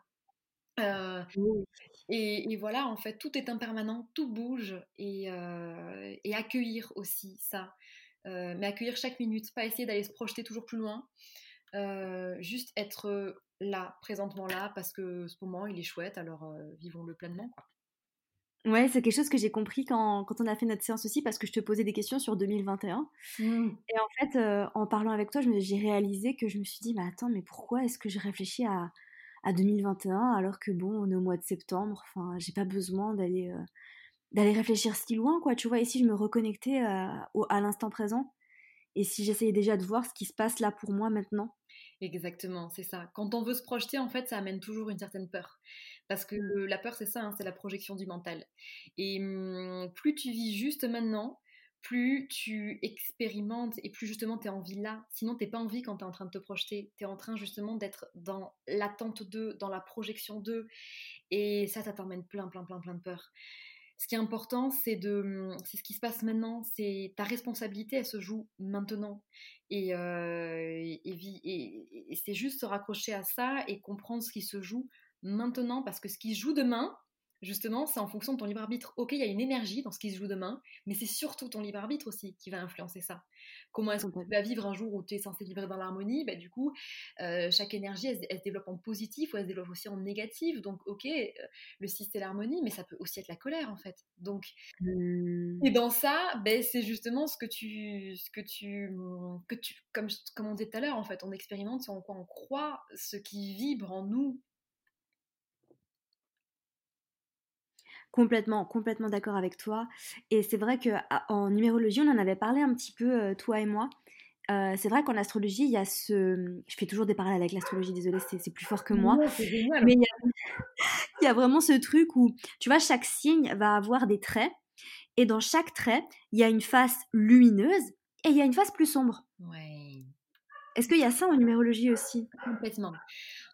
euh, et, voilà, en fait, tout est impermanent, tout bouge et, euh, accueillir aussi ça. Euh, mais accueillir chaque minute, pas essayer d'aller se projeter toujours plus loin. juste être là, présentement là, parce que ce moment il est chouette, alors vivons-le pleinement. Quoi. Ouais, c'est quelque chose que j'ai compris quand, quand, on a fait notre séance aussi, parce que je te posais des questions sur 2021. Mmh. Et en fait, en parlant avec toi, j'ai réalisé que je me suis dit, mais attends, mais pourquoi est-ce que je réfléchis à, à 2021 alors que bon on est au mois de septembre enfin j'ai pas besoin d'aller euh, d'aller réfléchir si loin quoi tu vois ici je me reconnectais à, à l'instant présent et si j'essayais déjà de voir ce qui se passe là pour moi maintenant Exactement, c'est ça. Quand on veut se projeter, en fait, ça amène toujours une certaine peur. Parce que mmh. la peur, c'est ça, hein, c'est la projection du mental. Et mmh, plus tu vis juste maintenant, plus tu expérimentes et plus justement tu es en vie là. Sinon, tu pas en vie quand tu es en train de te projeter. Tu es en train justement d'être dans l'attente d'eux, dans la projection d'eux. Et ça, ça t'emmène plein, plein, plein, plein de peur. ce qui est important, c'est de, c'est ce qui se passe maintenant. C'est ta responsabilité, elle se joue maintenant. Et, euh, et, et c'est juste se raccrocher à ça et comprendre ce qui se joue maintenant, parce que ce qui joue demain, justement, c'est en fonction de ton libre arbitre. Ok, il y a une énergie dans ce qui se joue demain, mais c'est surtout ton libre arbitre aussi qui va influencer ça. Comment est-ce que tu vas vivre un jour où tu es censé vivre dans l'harmonie? Bah, Du coup, euh, chaque énergie, elle, se développe en positif ou elle se développe aussi en négatif. Donc, ok, euh, le 6, c'est l'harmonie, mais ça peut aussi être la colère, en fait. Donc, mmh. et dans ça, ben, c'est justement ce que tu, ce que tu, que tu comme, comme on disait tout à l'heure, en fait, on expérimente sur quoi on croit, ce qui vibre en nous Complètement, complètement d'accord avec toi. Et c'est vrai que en numérologie, on en avait parlé un petit peu, euh, toi et moi. Euh, c'est vrai qu'en astrologie, il y a ce. Je fais toujours des parallèles avec l'astrologie, désolée, c'est plus fort que moi. Mais [laughs] il y, a... vraiment ce truc où, tu vois, chaque signe va avoir des traits. Et dans chaque trait, il y a une face lumineuse et il y a une face plus sombre. Ouais. Est-ce qu'il y a ça en numérologie aussi? Complètement.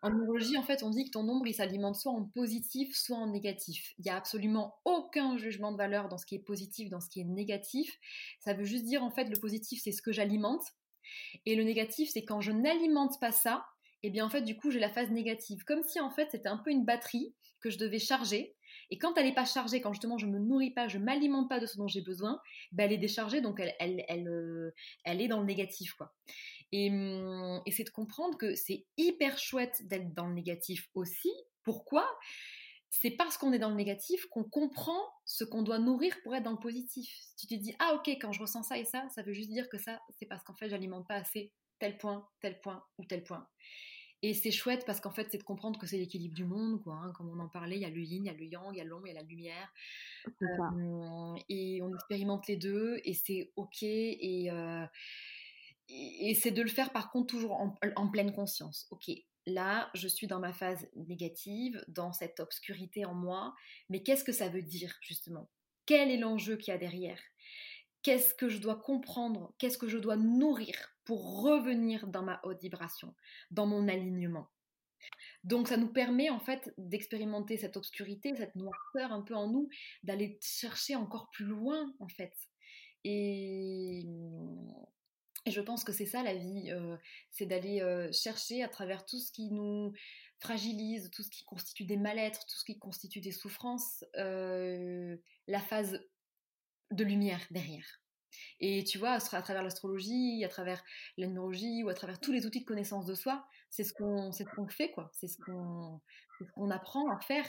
En numérologie, en fait, on dit que ton nombre, il s'alimente soit en positif, soit en négatif. Il n'y a absolument aucun jugement de valeur dans ce qui est positif, dans ce qui est négatif. Ça veut juste dire, en fait, le positif, c'est ce que j'alimente. Et le négatif, c'est quand je n'alimente pas ça, et eh bien, en fait, du coup, j'ai la phase négative. Comme si, en fait, c'était un peu une batterie que je devais charger. Et quand elle n'est pas chargée, quand justement je me nourris pas, je m'alimente pas de ce dont j'ai besoin, ben elle est déchargée, donc elle, elle, elle, euh, elle est dans le négatif. quoi. Mmh, et, c'est de comprendre que c'est hyper chouette d'être dans le négatif aussi. Pourquoi? C'est parce qu'on est dans le négatif qu'on comprend ce qu'on doit nourrir pour être dans le positif. Si tu te dis, ah ok, quand je ressens ça et ça, ça veut juste dire que ça, c'est parce qu'en fait, j'alimente pas assez tel point, tel point ou tel point. Et c'est chouette parce qu'en fait, c'est de comprendre que c'est l'équilibre du monde, quoi. Hein. comme on en parlait, il y a le yin, il y a le yang, il y a l'ombre, il y a la lumière. et on expérimente les deux et c'est ok. Et, euh, et c'est de le faire par contre toujours en, pleine conscience. Ok, là, je suis dans ma phase négative, dans cette obscurité en moi, mais qu'est-ce que ça veut dire justement? Quel est l'enjeu qu'il y a derrière? Qu'est-ce que je dois comprendre? Qu'est-ce que je dois nourrir pour revenir dans ma haute vibration, dans mon alignement? Donc ça nous permet en fait d'expérimenter cette obscurité, cette noirceur un peu en nous, d'aller chercher encore plus loin en fait. Et et je pense que c'est ça la vie, c'est d'aller chercher à travers tout ce qui nous fragilise, tout ce qui constitue des mal-être, tout ce qui constitue des souffrances, la phase de lumière derrière. Et tu vois, à travers l'astrologie, à travers la ou à travers tous les outils de connaissance de soi, c'est ce qu'on ce qu'on fait, quoi. C'est ce qu'on apprend à faire.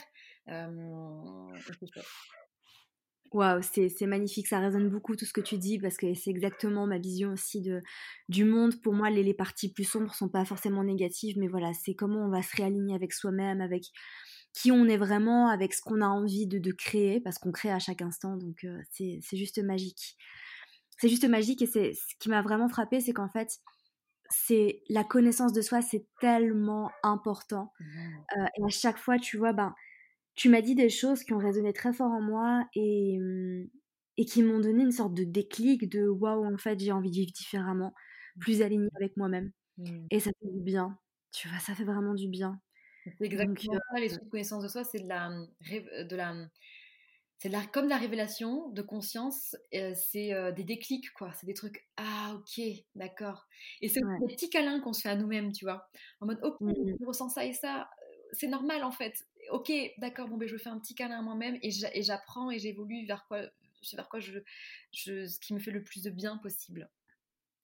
Waouh, c'est magnifique, ça résonne beaucoup tout ce que tu dis parce que c'est exactement ma vision aussi de, du monde. Pour moi, les, les parties plus sombres sont pas forcément négatives, mais voilà, c'est comment on va se réaligner avec soi-même, avec qui on est vraiment, avec ce qu'on a envie de, de créer, parce qu'on crée à chaque instant, donc euh, c'est juste magique. C'est juste magique et c'est ce qui m'a vraiment frappé, c'est qu'en fait, c'est la connaissance de soi, c'est tellement important. Mmh. Euh, et à chaque fois, tu vois, ben tu m'as dit des choses qui ont résonné très fort en moi et, mmh, et qui m'ont donné une sorte de déclic de waouh, en fait, j'ai envie de vivre différemment, plus alignée avec moi-même. Mmh. Et ça fait du bien, tu vois, ça fait vraiment du bien. C'est exactement ça, les de connaissance de soi, c'est de la, mmh, de la, c'est la, comme la révélation de conscience, c'est des déclics, quoi. C'est des trucs, ah ok, d'accord. Et c'est des petits câlins qu'on se fait à nous-mêmes, tu vois. En mode, ok, je ressens ça et ça, c'est normal en fait ok, d'accord, bon, ben, je fais un petit câlin à moi-même et j'apprends et j'évolue vers quoi, vers quoi je, je, ce qui me fait le plus de bien possible.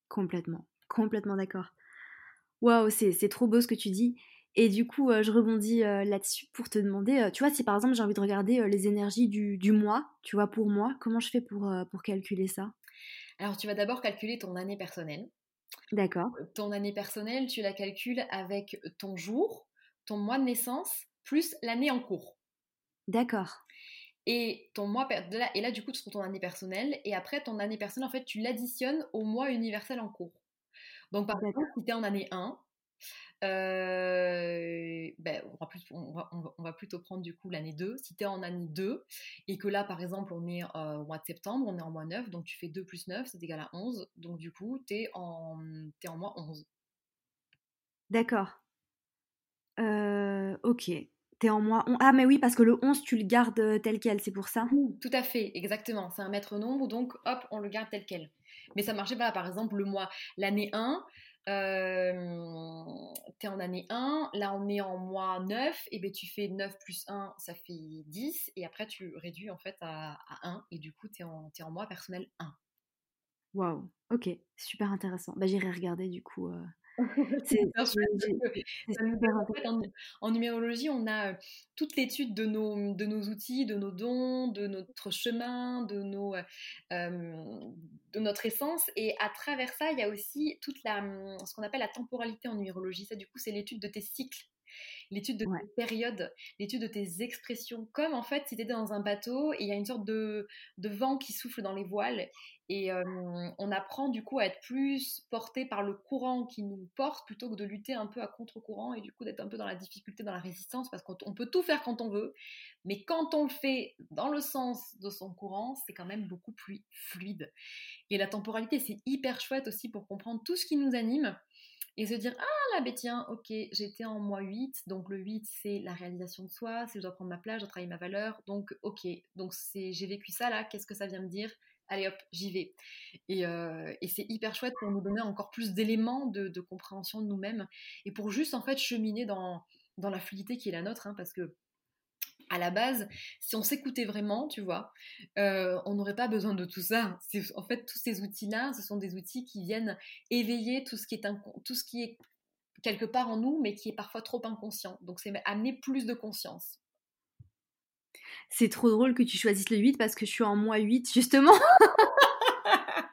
Complètement, complètement d'accord. Waouh, c'est trop beau ce que tu dis. Et du coup, euh, je rebondis euh, là-dessus pour te demander, euh, tu vois, si par exemple j'ai envie de regarder les énergies du, du, mois, tu vois, pour moi, comment je fais pour, pour calculer ça? Alors, tu vas d'abord calculer ton année personnelle. D'accord. Ton année personnelle, tu la calcules avec ton jour, ton mois de naissance plus l'année en cours. D'accord. Et ton mois et là du coup tu trouves ton année personnelle et après ton année personnelle en fait tu l'additionnes au mois universel en cours. Donc par exemple si tu es en année 1, euh, ben, on, va plutôt prendre du coup l'année 2. Si tu es en année 2 et que là par exemple on est euh, au mois de septembre, on est en mois 9, donc tu fais 2 plus 9, c'est égal à 11. Donc du coup tu es, en, es en mois 11. D'accord. Euh, ok. T'es en mois 11. Ah, mais oui, parce que le 11, tu le gardes tel quel, c'est pour ça Tout à fait, exactement. C'est un maître nombre, donc hop, on le garde tel quel. Mais ça marchait pas. Par exemple, le mois, l'année 1, euh, tu es en année 1, là on est en mois 9, et ben tu fais 9 plus 1, ça fait 10, et après tu réduis en fait à, 1, et du coup tu es, es, en mois personnel 1. Waouh, ok, super intéressant. Bah, J'irai regarder du coup. Euh, [laughs] en, numérologie, on a toute l'étude de nos, de nos outils, de nos dons, de notre chemin, de, nos, de notre essence. Et à travers ça, il y a aussi toute la, ce qu'on appelle la temporalité en numérologie. Ça, du coup, c'est l'étude de tes cycles l'étude de tes périodes, l'étude de tes expressions, comme en fait si tu étais dans un bateau et il y a une sorte de, de, vent qui souffle dans les voiles et on apprend du coup à être plus porté par le courant qui nous porte plutôt que de lutter un peu à contre-courant et du coup d'être un peu dans la difficulté, dans la résistance, parce qu'on peut tout faire quand on veut, mais quand on le fait dans le sens de son courant, c'est quand même beaucoup plus fluide. Et la temporalité, c'est hyper chouette aussi pour comprendre tout ce qui nous anime et se dire ah là ben tiens ok j'étais en mois 8 donc le 8 c'est la réalisation de soi c'est je dois prendre ma place je dois travailler ma valeur donc ok donc j'ai vécu ça là qu'est-ce que ça vient me dire? Allez hop, j'y vais. Euh, et, c'est hyper chouette pour nous donner encore plus d'éléments de, compréhension de nous-mêmes et pour juste en fait cheminer dans, dans la fluidité qui est la nôtre, hein, parce que à la base, si on s'écoutait vraiment, tu vois, euh, on n'aurait pas besoin de tout ça. En fait, tous ces outils-là, ce sont des outils qui viennent éveiller tout ce qui est, tout ce qui est quelque part en nous, mais qui est parfois trop inconscient. Donc, c'est amener plus de conscience. C'est trop drôle que tu choisisses le 8 parce que je suis en mois 8 justement. [laughs]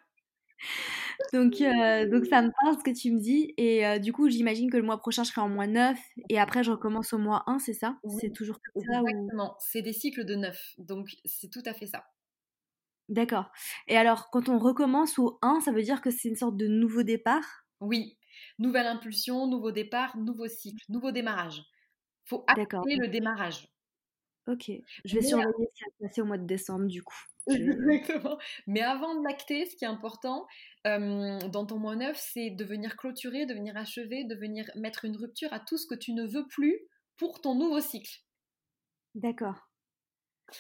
donc, euh, donc ça me parle ce que tu me dis. Et euh, du coup, j'imagine que le mois prochain, je serai en mois 9 et après, je recommence au mois 1, c'est ça? C'est toujours comme ça Exactement, c'est des cycles de 9. Donc, c'est tout à fait ça. D'accord. Et alors, quand on recommence au 1, ça veut dire que c'est une sorte de nouveau départ? Oui. Nouvelle impulsion, nouveau départ, nouveau cycle, nouveau démarrage. faut acter le démarrage. Ok, je vais surveiller ce qui va passer au mois de décembre du coup. [laughs] Exactement. Mais avant de l'acter, ce qui est important dans ton mois neuf, c'est de venir clôturer, de venir achever, de venir mettre une rupture à tout ce que tu ne veux plus pour ton nouveau cycle. D'accord.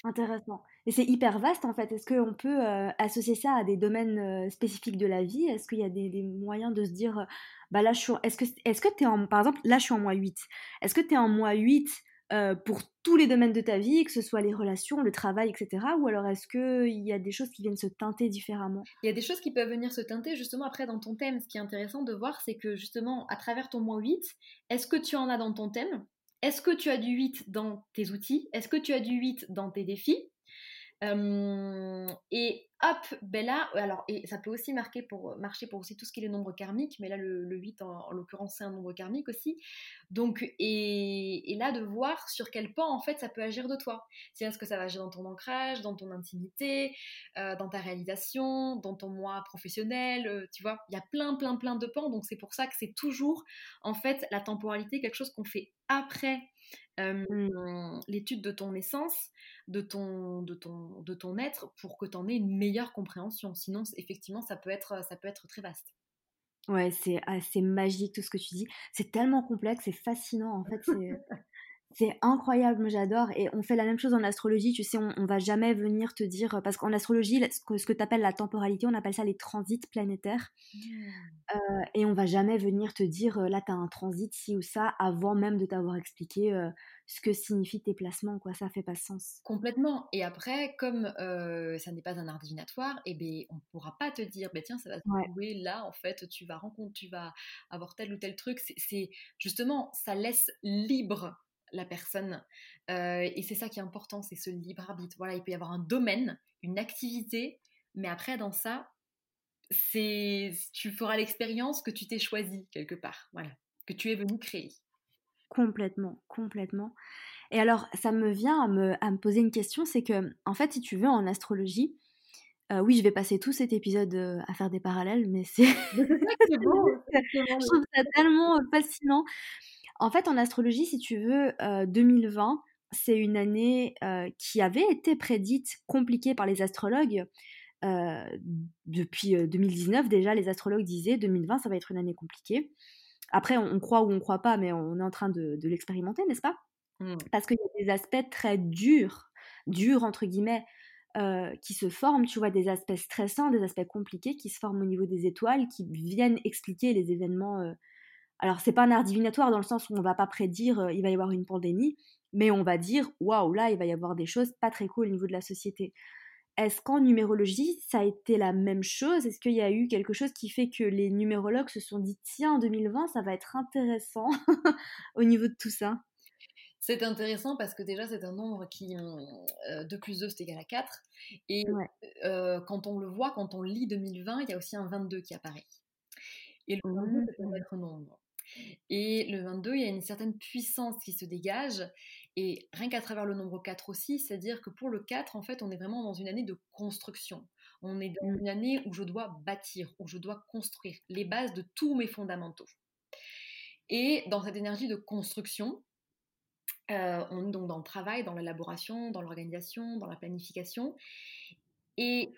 Intéressant. Et c'est hyper vaste en fait. Est-ce qu'on peut associer ça à des domaines spécifiques de la vie? Est-ce qu'il y a des, moyens de se dire, bah là je suis... Est-ce que est-ce que tu es en... Par exemple, là je suis en mois 8. Est-ce que tu es en mois 8 euh, pour tous les domaines de ta vie, que ce soit les relations, le travail, etc. Ou alors est-ce qu'il y a des choses qui viennent se teinter différemment? Il y a des choses qui peuvent venir se teinter justement après dans ton thème. Ce qui est intéressant de voir, c'est que justement à travers ton mois 8, est-ce que tu en as dans ton thème? Est-ce que tu as du 8 dans tes outils? Est-ce que tu as du 8 dans tes défis? Et hop, ben là, alors, ça peut aussi marquer pour, marcher pour aussi tout ce qui est les nombres karmiques, mais là, le, 8, en, l'occurrence, c'est un nombre karmique aussi. Donc, et, et, là, de voir sur quel pan, en fait, ça peut agir de toi. Si est-ce que ça va agir dans ton ancrage, dans ton intimité, euh, dans ta réalisation, dans ton moi professionnel, euh, tu vois, il y a plein, plein, plein de pans. Donc, c'est pour ça que c'est toujours, en fait, la temporalité, quelque chose qu'on fait après Mmh. l'étude de ton essence, de ton, de ton, de ton être, pour que tu en aies une meilleure compréhension. Sinon, effectivement, ça peut être, ça peut être très vaste. Ouais, c'est assez magique tout ce que tu dis. C'est tellement complexe, c'est fascinant en fait. [laughs] C'est incroyable, moi j'adore. Et on fait la même chose en astrologie, tu sais, on, on va jamais venir te dire, parce qu'en astrologie, ce que, ce que tu appelles la temporalité, on appelle ça les transits planétaires. Mmh. Euh, et on va jamais venir te dire, là, tu as un transit, ci ou ça, avant même de t'avoir expliqué euh, ce que signifient tes placements, quoi. Ça fait pas sens. Complètement. Et après, comme euh, ça n'est pas un art divinatoire, eh ben, on pourra pas te dire, ben, tiens, ça va se jouer là, en fait, tu vas rencontrer, tu vas avoir tel ou tel truc. C'est justement, ça laisse libre la personne. Euh, et c'est ça qui est important, c'est ce libre arbitre. Voilà, il peut y avoir un domaine, une activité, mais après, dans ça, c'est tu feras l'expérience que tu t'es choisi quelque part, voilà, que tu es venu créer. Complètement, complètement. Et alors, ça me vient à me, poser une question, c'est que, en fait, si tu veux, en astrologie, euh, oui, je vais passer tout cet épisode euh, à faire des parallèles, mais c'est... [laughs] je trouve ça tellement fascinant en fait, en astrologie, si tu veux, 2020, euh, c'est une année euh, qui avait été prédite compliquée par les astrologues. Euh, depuis 2019, déjà, les astrologues disaient 2020, ça va être une année compliquée. Après, on, croit ou on ne croit pas, mais on est en train de, l'expérimenter, n'est-ce pas? Mmh. Parce qu'il y a des aspects très durs, durs entre guillemets, euh, qui se forment, tu vois, des aspects stressants, des aspects compliqués qui se forment au niveau des étoiles, qui viennent expliquer les événements. Euh... Alors, c'est pas un art divinatoire dans le sens où on va pas prédire euh, il va y avoir une pandémie, mais on va dire waouh, là, il va y avoir des choses pas très cool au niveau de la société. Est-ce qu'en numérologie, ça a été la même chose? Est-ce qu'il y a eu quelque chose qui fait que les numérologues se sont dit tiens, en 2020, ça va être intéressant [laughs] au niveau de tout ça? C'est intéressant parce que déjà, c'est un nombre qui. 2 euh, plus 2, c'est égal à 4. Et euh, quand on le voit, quand on lit 2020, il y a aussi un 22 qui apparaît. Et le 22, c'est un autre nombre. Et le 22, il y a une certaine puissance qui se dégage. Et rien qu'à travers le nombre 4 aussi, c'est-à-dire que pour le 4, en fait, on est vraiment dans une année de construction. On est dans mmh. une année où je dois bâtir, où je dois construire les bases de tous mes fondamentaux. Et dans cette énergie de construction, euh, on est donc dans le travail, dans l'élaboration, dans l'organisation, dans la planification. Et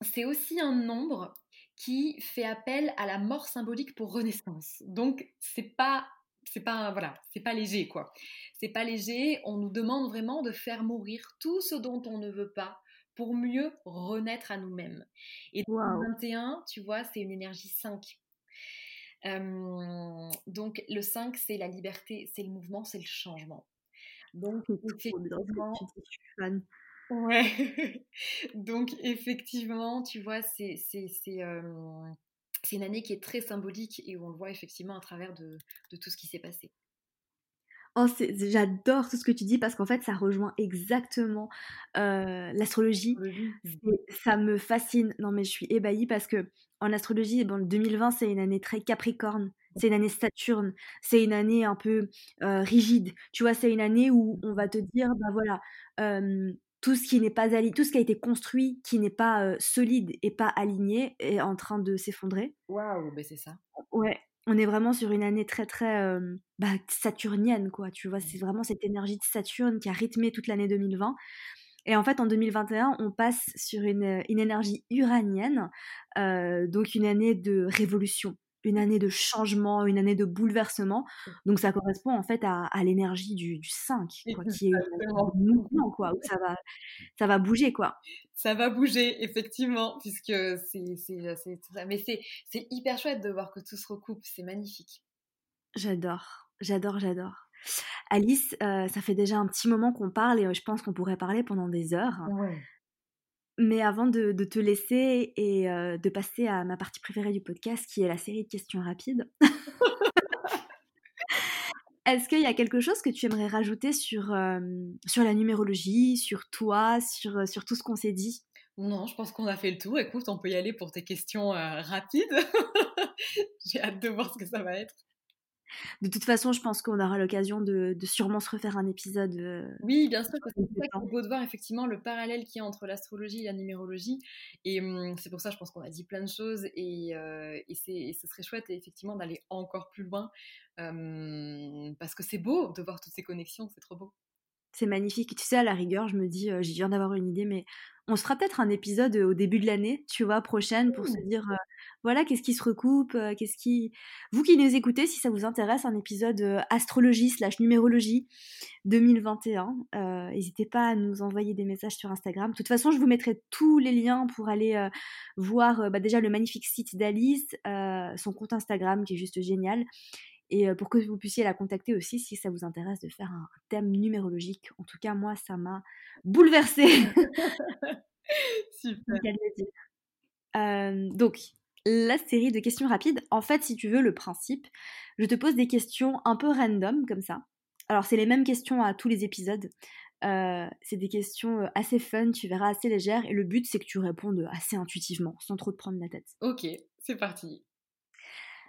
c'est aussi un nombre qui fait appel à la mort symbolique pour renaissance. Donc c'est pas c'est pas voilà, c'est pas léger quoi. C'est pas léger, on nous demande vraiment de faire mourir tout ce dont on ne veut pas pour mieux renaître à nous-mêmes. Et wow. 21, tu vois, c'est une énergie 5. Euh, donc le 5, c'est la liberté, c'est le mouvement, c'est le changement. Donc, effectivement, Ouais. [laughs] Donc, effectivement, tu vois, c'est une année qui est très symbolique et où on le voit effectivement à travers de, de tout ce qui s'est passé. Oh, j'adore tout ce que tu dis parce qu'en fait, ça rejoint exactement euh, l'astrologie. Ça me fascine. Non, mais je suis ébahie parce que en astrologie, bon, 2020, c'est une année très capricorne c'est une année Saturne, c'est une année un peu rigide. Tu vois, c'est une année où on va te dire, bah voilà, tout ce qui n'est pas aligné, tout ce qui a été construit, qui n'est pas solide et pas aligné, est en train de s'effondrer. Waouh, ben c'est ça. Ouais, on est vraiment sur une année très très bah, saturnienne, quoi. Tu vois, c'est vraiment cette énergie de Saturne qui a rythmé toute l'année 2020. Et en fait, en 2021, on passe sur une, une énergie uranienne, donc une année de révolution, une année de changement, une année de bouleversement. Mmh. Donc ça correspond en fait à, l'énergie du, 5, quoi, qui est un mouvement, quoi, où ça va, ça va bouger, quoi. Ça va bouger, effectivement, puisque c'est, c'est, mais c'est, c'est hyper chouette de voir que tout se recoupe, c'est magnifique. J'adore, j'adore, j'adore. Alice, euh, ça fait déjà un petit moment qu'on parle et je pense qu'on pourrait parler pendant des heures. Ouais. Mais avant de, te laisser et euh, de passer à ma partie préférée du podcast, qui est la série de questions rapides, [laughs] est-ce qu'il y a quelque chose que tu aimerais rajouter sur, euh, sur la numérologie, sur toi, sur, euh, sur tout ce qu'on s'est dit? Non, je pense qu'on a fait le tour. Écoute, on peut y aller pour tes questions rapides. [laughs] J'ai hâte de voir ce que ça va être. De toute façon, je pense qu'on aura l'occasion de, sûrement se refaire un épisode. Euh, oui, bien sûr, parce que c'est beau de voir effectivement le parallèle qu'il y a entre l'astrologie et la numérologie. Et hum, c'est pour ça, je pense qu'on a dit plein de choses et, euh, et, ce serait chouette effectivement d'aller encore plus loin hum, parce que c'est beau de voir toutes ces connexions, c'est trop beau. C'est magnifique. Tu sais, à la rigueur, je me dis, euh, j'ai viens d'avoir une idée, mais on se fera peut-être un épisode au début de l'année, tu vois, prochaine, pour se mmh. dire, voilà, qu'est-ce qui se recoupe, qu'est-ce qui... Vous qui nous écoutez, si ça vous intéresse, un épisode astrologie slash numérologie 2021, n'hésitez pas à nous envoyer des messages sur Instagram. De toute façon, je vous mettrai tous les liens pour aller voir bah, déjà le magnifique site d'Alice, son compte Instagram qui est juste génial, et pour que vous puissiez la contacter aussi si ça vous intéresse de faire un thème numérologique. En tout cas, moi, ça m'a bouleversée. [laughs] [laughs] Super. donc, la série de questions rapides, en fait, si tu veux le principe, je te pose des questions un peu random comme ça. Alors, c'est les mêmes questions à tous les épisodes. c'est des questions assez fun, tu verras, assez légères. Et le but, c'est que tu répondes assez intuitivement, sans trop te prendre la tête. Ok, c'est parti.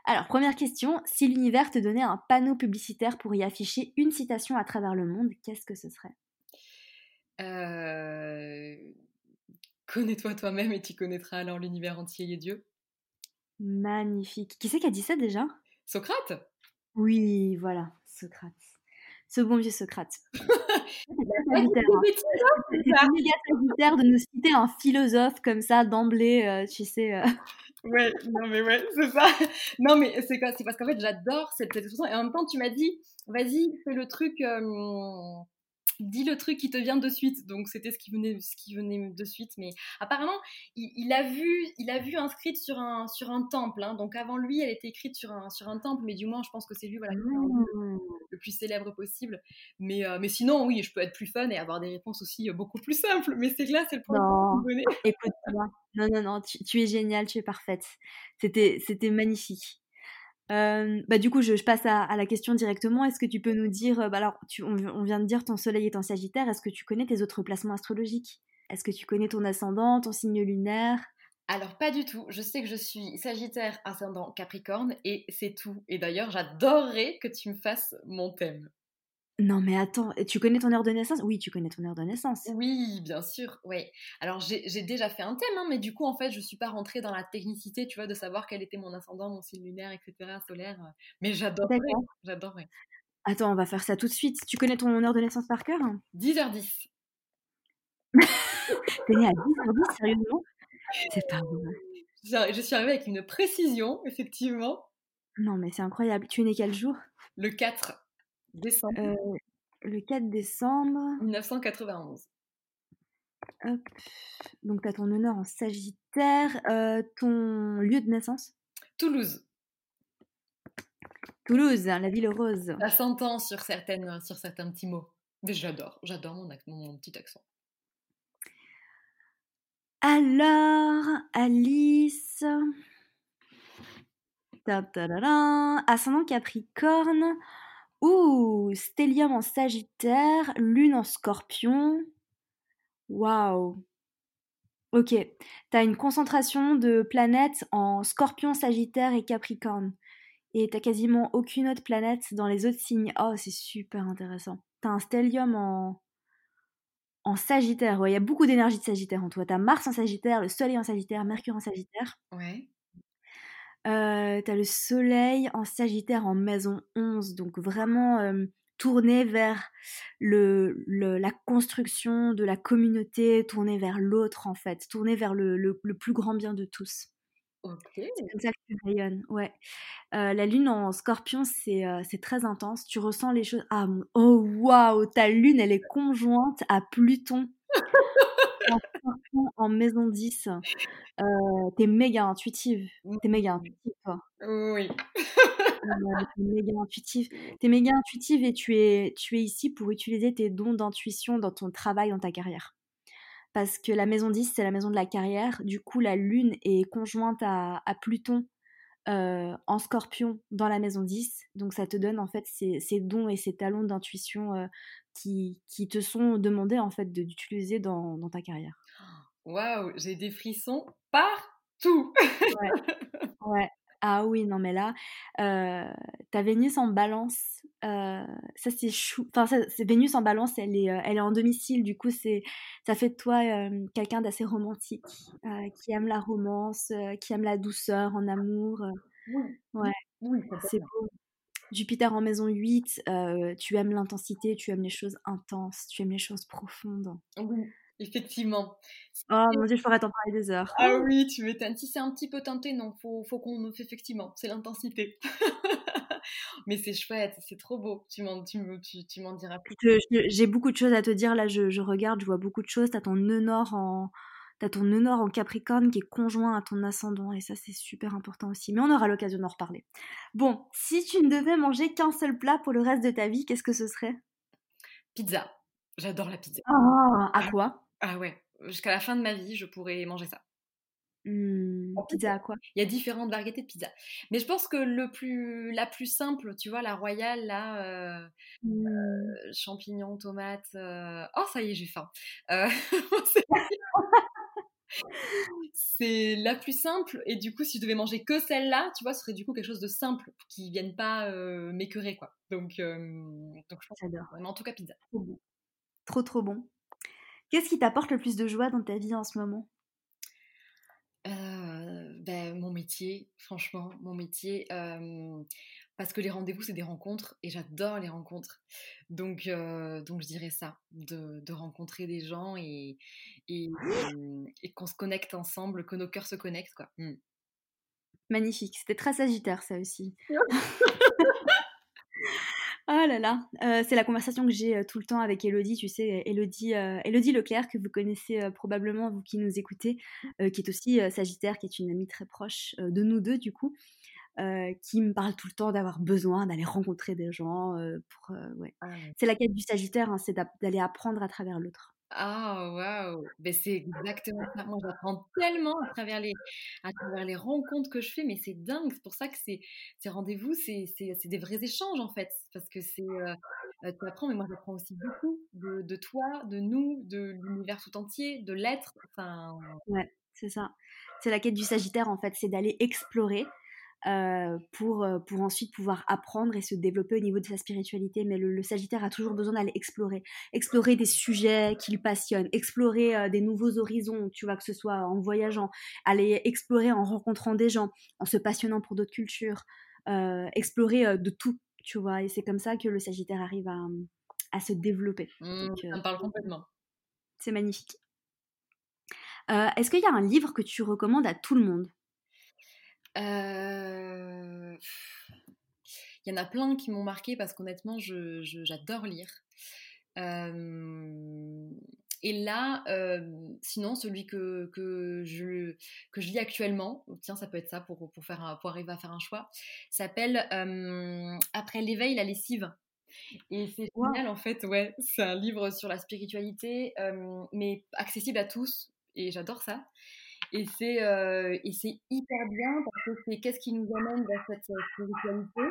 Alors, première question, si l'univers te donnait un panneau publicitaire pour y afficher une citation à travers le monde, qu'est-ce que ce serait? Euh... Connais-toi toi-même et tu connaîtras alors l'univers entier et Dieu. Magnifique. Qui c'est qui a dit ça déjà? Socrate Oui, voilà, Socrate. ce bon vieux Socrate. [laughs] c'est méga sagittaire de nous citer un philosophe comme ça d'emblée, euh, tu sais. Euh. Ouais, non mais ouais, c'est ça. Non mais c'est quoi C'est parce qu'en fait j'adore cette, cette expression et en même temps tu m'as dit, vas-y, fais le truc. Euh, dis le truc qui te vient de suite. Donc c'était ce qui venait, ce qui venait de suite. Mais apparemment, il, a vu, il a vu inscrite sur un sur un temple. Hein. Donc avant lui, elle était écrite sur un sur un temple. Mais du moins, je pense que c'est lui, voilà, mmh. le plus célèbre possible. Mais euh, mais sinon, oui, je peux être plus fun et avoir des réponses aussi euh, beaucoup plus simples. Mais c'est là, c'est le point. Non, écoute, non, non, non, tu, tu, es géniale, tu es parfaite. C'était c'était magnifique. Euh, bah, du coup, je, passe à, la question directement. Est-ce que tu peux nous dire, euh, bah, alors, tu, on, vient de dire ton soleil est en Sagittaire, est-ce que tu connais tes autres placements astrologiques? Est-ce que tu connais ton ascendant, ton signe lunaire? Alors pas du tout, je sais que je suis Sagittaire ascendant Capricorne et c'est tout. Et d'ailleurs j'adorerais que tu me fasses mon thème. Non, mais attends, tu connais ton heure de naissance? Oui, tu connais ton heure de naissance. Oui, bien sûr, oui. Alors, j'ai déjà fait un thème, hein, mais du coup, en fait, je suis pas rentrée dans la technicité, tu vois, de savoir quel était mon ascendant, mon signe lunaire, etc., solaire. Euh, mais j'adorerais, j'adorerais. Attends, on va faire ça tout de suite. Tu connais ton heure de naissance par cœur? 10h10. [laughs] T'es née à 10h10, sérieusement? C'est pas vrai. Je suis arrivée avec une précision, effectivement. Non, mais c'est incroyable. Tu es née quel jour? Le 4. Décembre. Euh, le 4 décembre. 1991. Hop. Donc, tu as ton honneur en Sagittaire. Euh, ton lieu de naissance? Toulouse. Toulouse, la ville rose. Ça s'entend sur, certaines, sur certains petits mots. Mais j'adore, j'adore mon, mon, petit accent. Alors, Alice. Ascendant Capricorne. Ouh, stellium en Sagittaire, Lune en Scorpion. Waouh. Ok, tu as une concentration de planètes en Scorpion, Sagittaire et Capricorne. Et t'as quasiment aucune autre planète dans les autres signes. Oh, c'est super intéressant. T'as un stellium en, en Sagittaire. Il y a beaucoup d'énergie de Sagittaire en toi. T'as Mars en Sagittaire, le Soleil en Sagittaire, Mercure en Sagittaire. Ouais. Euh, tu as le soleil en Sagittaire en maison 11, donc vraiment tourné vers le, la construction de la communauté, tourné vers l'autre en fait, tourné vers le, le, plus grand bien de tous. C'est comme ça que tu rayonnes, ouais. Euh, la lune en scorpion, c'est c'est très intense. Tu ressens les choses. Ah, oh waouh, ta lune, elle est conjointe à Pluton. [laughs] en maison 10. Euh, t'es méga intuitive. T'es méga intuitive, toi. Oui. [laughs] t'es méga intuitive. T'es méga intuitive et tu es, tu es ici pour utiliser tes dons d'intuition dans ton travail, dans ta carrière. Parce que la maison 10, c'est la maison de la carrière. Du coup, la lune est conjointe à, à Pluton euh, en scorpion dans la maison 10. Donc ça te donne en fait ces, ces dons et ces talons d'intuition euh, qui, qui, te sont demandés en fait d'utiliser dans, dans ta carrière. Waouh, j'ai des frissons partout. ouais. [laughs] ouais. Ah oui, non mais là, euh, ta Vénus en balance, euh, ça c'est chou. Enfin, c'est Vénus en balance, elle est, euh, elle est en domicile, du coup c'est, ça fait de toi quelqu'un d'assez romantique, qui aime la romance, qui aime la douceur en amour. Oui. Ouais, oui, c'est beau. Jupiter en maison 8, tu aimes l'intensité, tu aimes les choses intenses, tu aimes les choses profondes. Oui. Effectivement. Oh mon dieu, je pourrais t'en parler des heures. Ah oui, tu m'étonnes. Si c'est un petit peu teinté, non, faut, faut qu'on fait effectivement, c'est l'intensité. [laughs] Mais c'est chouette, c'est trop beau. Tu m'en tu, tu, m'en diras plus. J'ai beaucoup de choses à te dire. Là, je, je regarde, je vois beaucoup de choses. T'as ton nœud nord en. T'as ton nœud nord en Capricorne qui est conjoint à ton ascendant et ça c'est super important aussi. Mais on aura l'occasion d'en reparler. Bon, si tu ne devais manger qu'un seul plat pour le reste de ta vie, qu'est-ce que ce serait? Pizza. J'adore la pizza. Ah, à quoi ah ouais, jusqu'à la fin de ma vie, je pourrais manger ça. Mmh, pizza quoi? Il y a différentes variétés de pizza. Mais je pense que le plus, la plus simple, tu vois, la royale, là, euh, mmh. euh, champignons, tomates. Euh, oh, ça y est, j'ai faim. [laughs] [laughs] c'est la plus simple. Et du coup, si je devais manger que celle-là, tu vois, ce serait du coup quelque chose de simple qui ne vienne pas m'écœurer, quoi. Donc, donc je pense J'adore. en tout cas, pizza. Trop, trop bon. Qu'est-ce qui t'apporte le plus de joie dans ta vie en ce moment? Ben, Mon métier, franchement, mon métier. parce que les rendez-vous, c'est des rencontres et j'adore les rencontres. Donc, donc je dirais ça, de, de rencontrer des gens et, et, et qu'on se connecte ensemble, que nos cœurs se connectent. Quoi. Mmh. Magnifique, c'était très sagittaire ça aussi. [laughs] Ah là là, c'est la conversation que j'ai tout le temps avec Elodie, tu sais, Elodie, Elodie Leclerc, que vous connaissez probablement, vous qui nous écoutez, qui est aussi Sagittaire, qui est une amie très proche de nous deux du coup, qui me parle tout le temps d'avoir besoin d'aller rencontrer des gens. pour, ouais. Ah c'est la quête du Sagittaire, hein, c'est d'aller apprendre à travers l'autre. Ah, waouh! Ben, c'est exactement ça. Moi, j'apprends tellement à travers les à travers les rencontres que je fais, mais c'est dingue. C'est pour ça que ces ces rendez-vous, c'est des vrais échanges, en fait. Parce que c'est, euh, tu apprends, mais moi, j'apprends aussi beaucoup de de toi, de nous, de l'univers tout entier, de l'être, enfin Ouais, c'est ça. C'est la quête du Sagittaire, en fait, c'est d'aller explorer euh, pour, euh, pour ensuite pouvoir apprendre et se développer au niveau de sa spiritualité. Mais le, Sagittaire a toujours besoin d'aller explorer, explorer des sujets qui le passionnent, explorer euh, des nouveaux horizons, tu vois, que ce soit en voyageant, aller explorer en rencontrant des gens, en se passionnant pour d'autres cultures, explorer de tout, tu vois. Et c'est comme ça que le Sagittaire arrive à, à se développer. Mmh, ça me parle complètement. C'est magnifique. Est-ce qu'il y a un livre que tu recommandes à tout le monde? Y en a plein qui m'ont marqué parce qu'honnêtement, j'adore lire. et là, sinon, celui que, que, je, que je lis actuellement, tiens, ça peut être ça pour, pour, faire pour arriver à faire un choix, s'appelle Après l'éveil, la lessive. Et c'est génial en fait, ouais, c'est un livre sur la spiritualité, mais accessible à tous, et j'adore ça. Et c'est euh, hyper bien parce que c'est qu'est-ce qui nous amène vers cette euh, spiritualité,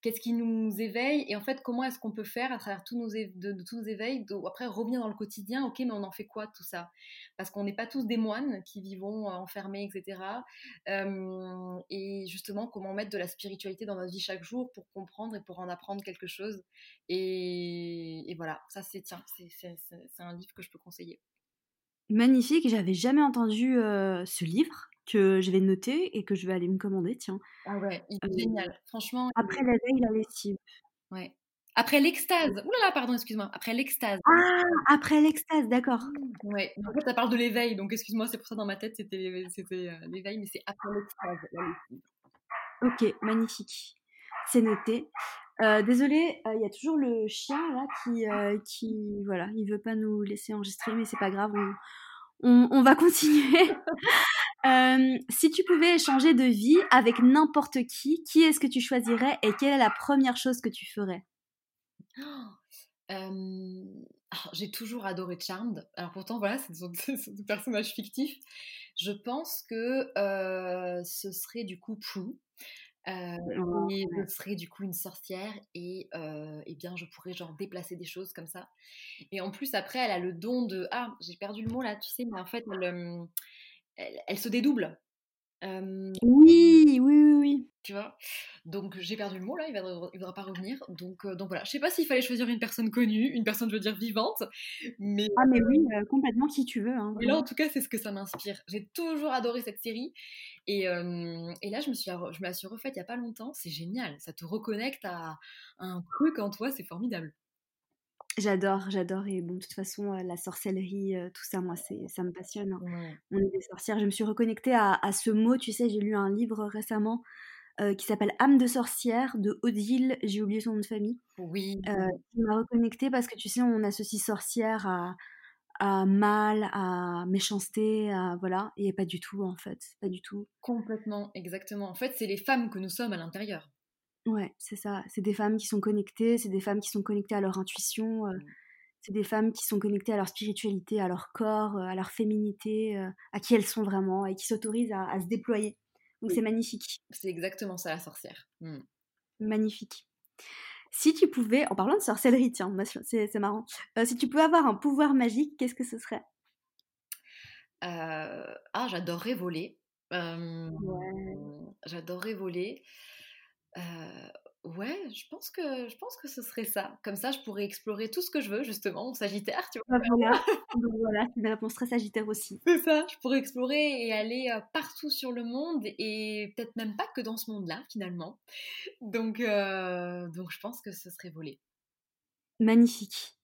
qu'est-ce qui nous éveille et en fait comment est-ce qu'on peut faire à travers tous nos, éveils, après revenir dans le quotidien, ok mais on en fait quoi tout ça? Parce qu'on n'est pas tous des moines qui vivons euh, enfermés, etc. et justement comment mettre de la spiritualité dans notre vie chaque jour pour comprendre et pour en apprendre quelque chose. Et, et voilà, ça c'est tiens, c'est un livre que je peux conseiller magnifique. J'avais jamais entendu ce livre que je vais noter et que je vais aller me commander. Tiens. Ah ouais, il est génial. Franchement. Après la veille, la lessive. Ouais. Après l'extase. Ouh là là, pardon, excuse-moi. Après l'extase. Ah, après l'extase, d'accord. Mmh, ouais. En fait, ça parle de l'éveil, donc excuse-moi, c'est pour ça dans ma tête c'était l'éveil, mais c'est après l'extase, la lessive. Ok, magnifique. C'est noté. Euh, désolé, il y a toujours le chien là qui, qui, voilà, il veut pas nous laisser enregistrer, mais c'est pas grave, on, on, va [laughs] continuer. si tu pouvais échanger de vie avec n'importe qui, qui est-ce que tu choisirais et quelle est la première chose que tu ferais? [gasps] J'ai toujours adoré Charmed. Alors pourtant, voilà, c'est [laughs] des, personnages fictifs. Je pense que ce serait du coup Prue. Euh, et je serais du coup une sorcière et, euh, bien je pourrais genre déplacer des choses comme ça. Et en plus après elle a le don de ah j'ai perdu le mot là tu sais mais en fait elle, elle, se dédouble. Oui oui oui Tu vois? Donc j'ai perdu le mot là, il ne il pas revenir. Donc, donc voilà, je sais pas s'il fallait choisir une personne connue, une personne je veux dire vivante, mais... Ah mais oui, complètement qui tu veux. Hein, mais là en tout cas c'est ce que ça m'inspire. J'ai toujours adoré cette série et, et, là, je me, suis, je me la suis refaite il n'y a pas longtemps. C'est génial. Ça te reconnecte à, un truc en toi. C'est formidable. J'adore, j'adore. Et bon, de toute façon, la sorcellerie, tout ça, moi, ça me passionne. Hein. On est des sorcières. Je me suis reconnectée à, ce mot. Tu sais, j'ai lu un livre récemment qui s'appelle Âme de sorcière de Odile. J'ai oublié son nom de famille. Oui. Euh, qui m'a reconnectée parce que tu sais, on associe sorcière à, à mal, à méchanceté, à voilà, et pas du tout en fait, pas du tout. Complètement, exactement. En fait, c'est les femmes que nous sommes à l'intérieur. Ouais, c'est ça. C'est des femmes qui sont connectées, c'est des femmes qui sont connectées à leur intuition, euh, mmh. c'est des femmes qui sont connectées à leur spiritualité, à leur corps, euh, à leur féminité, euh, à qui elles sont vraiment et qui s'autorisent à, se déployer. Donc c'est magnifique. C'est exactement ça la sorcière. Mmh. Magnifique. Si tu pouvais, en parlant de sorcellerie, tiens, c'est marrant, si tu pouvais avoir un pouvoir magique, qu'est-ce que ce serait? Ah, j'adorerais voler. Ouais. J'adorerais voler. Ouais, je pense que je pense que ce serait ça. Comme ça, je pourrais explorer tout ce que je veux, justement, en Sagittaire, tu vois. Bah, voilà, voilà c'est une réponse très Sagittaire aussi. C'est ça, je pourrais explorer et aller partout sur le monde et peut-être même pas que dans ce monde-là, finalement. Donc, euh, donc je pense que ce serait volé. Magnifique.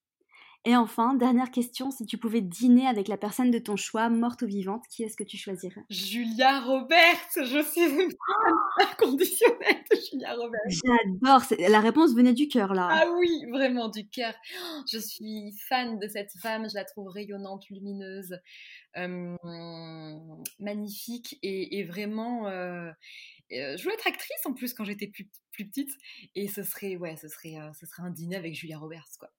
Et enfin, dernière question, si tu pouvais dîner avec la personne de ton choix, morte ou vivante, qui est-ce que tu choisirais? Julia Roberts Je suis une inconditionnelle de Julia Roberts. J'adore, la réponse venait du cœur là. Ah oui, vraiment du cœur. Je suis fan de cette femme, je la trouve rayonnante, lumineuse, euh, magnifique et, vraiment... Euh, euh, je voulais être actrice en plus quand j'étais plus, plus, petite et ce serait ouais ce serait ce serait un dîner avec Julia Roberts quoi.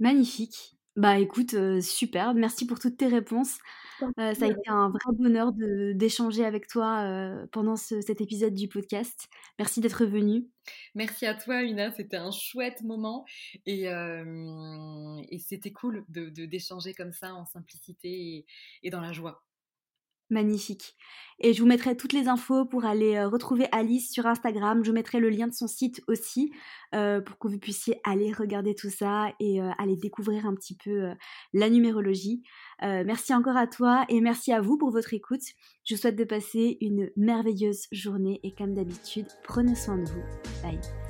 Magnifique. Bah écoute, super, merci pour toutes tes réponses. ça a été un vrai bonheur d'échanger avec toi pendant cet épisode du podcast. Merci d'être venue. Merci à toi, Una. C'était un chouette moment et, c'était cool d'échanger de, comme ça en simplicité et dans la joie. Magnifique. Et je vous mettrai toutes les infos pour aller euh, retrouver Alice sur Instagram. Je vous mettrai le lien de son site aussi euh, pour que vous puissiez aller regarder tout ça et euh, aller découvrir un petit peu la numérologie. merci encore à toi et merci à vous pour votre écoute. Je vous souhaite de passer une merveilleuse journée et comme d'habitude, prenez soin de vous. Bye.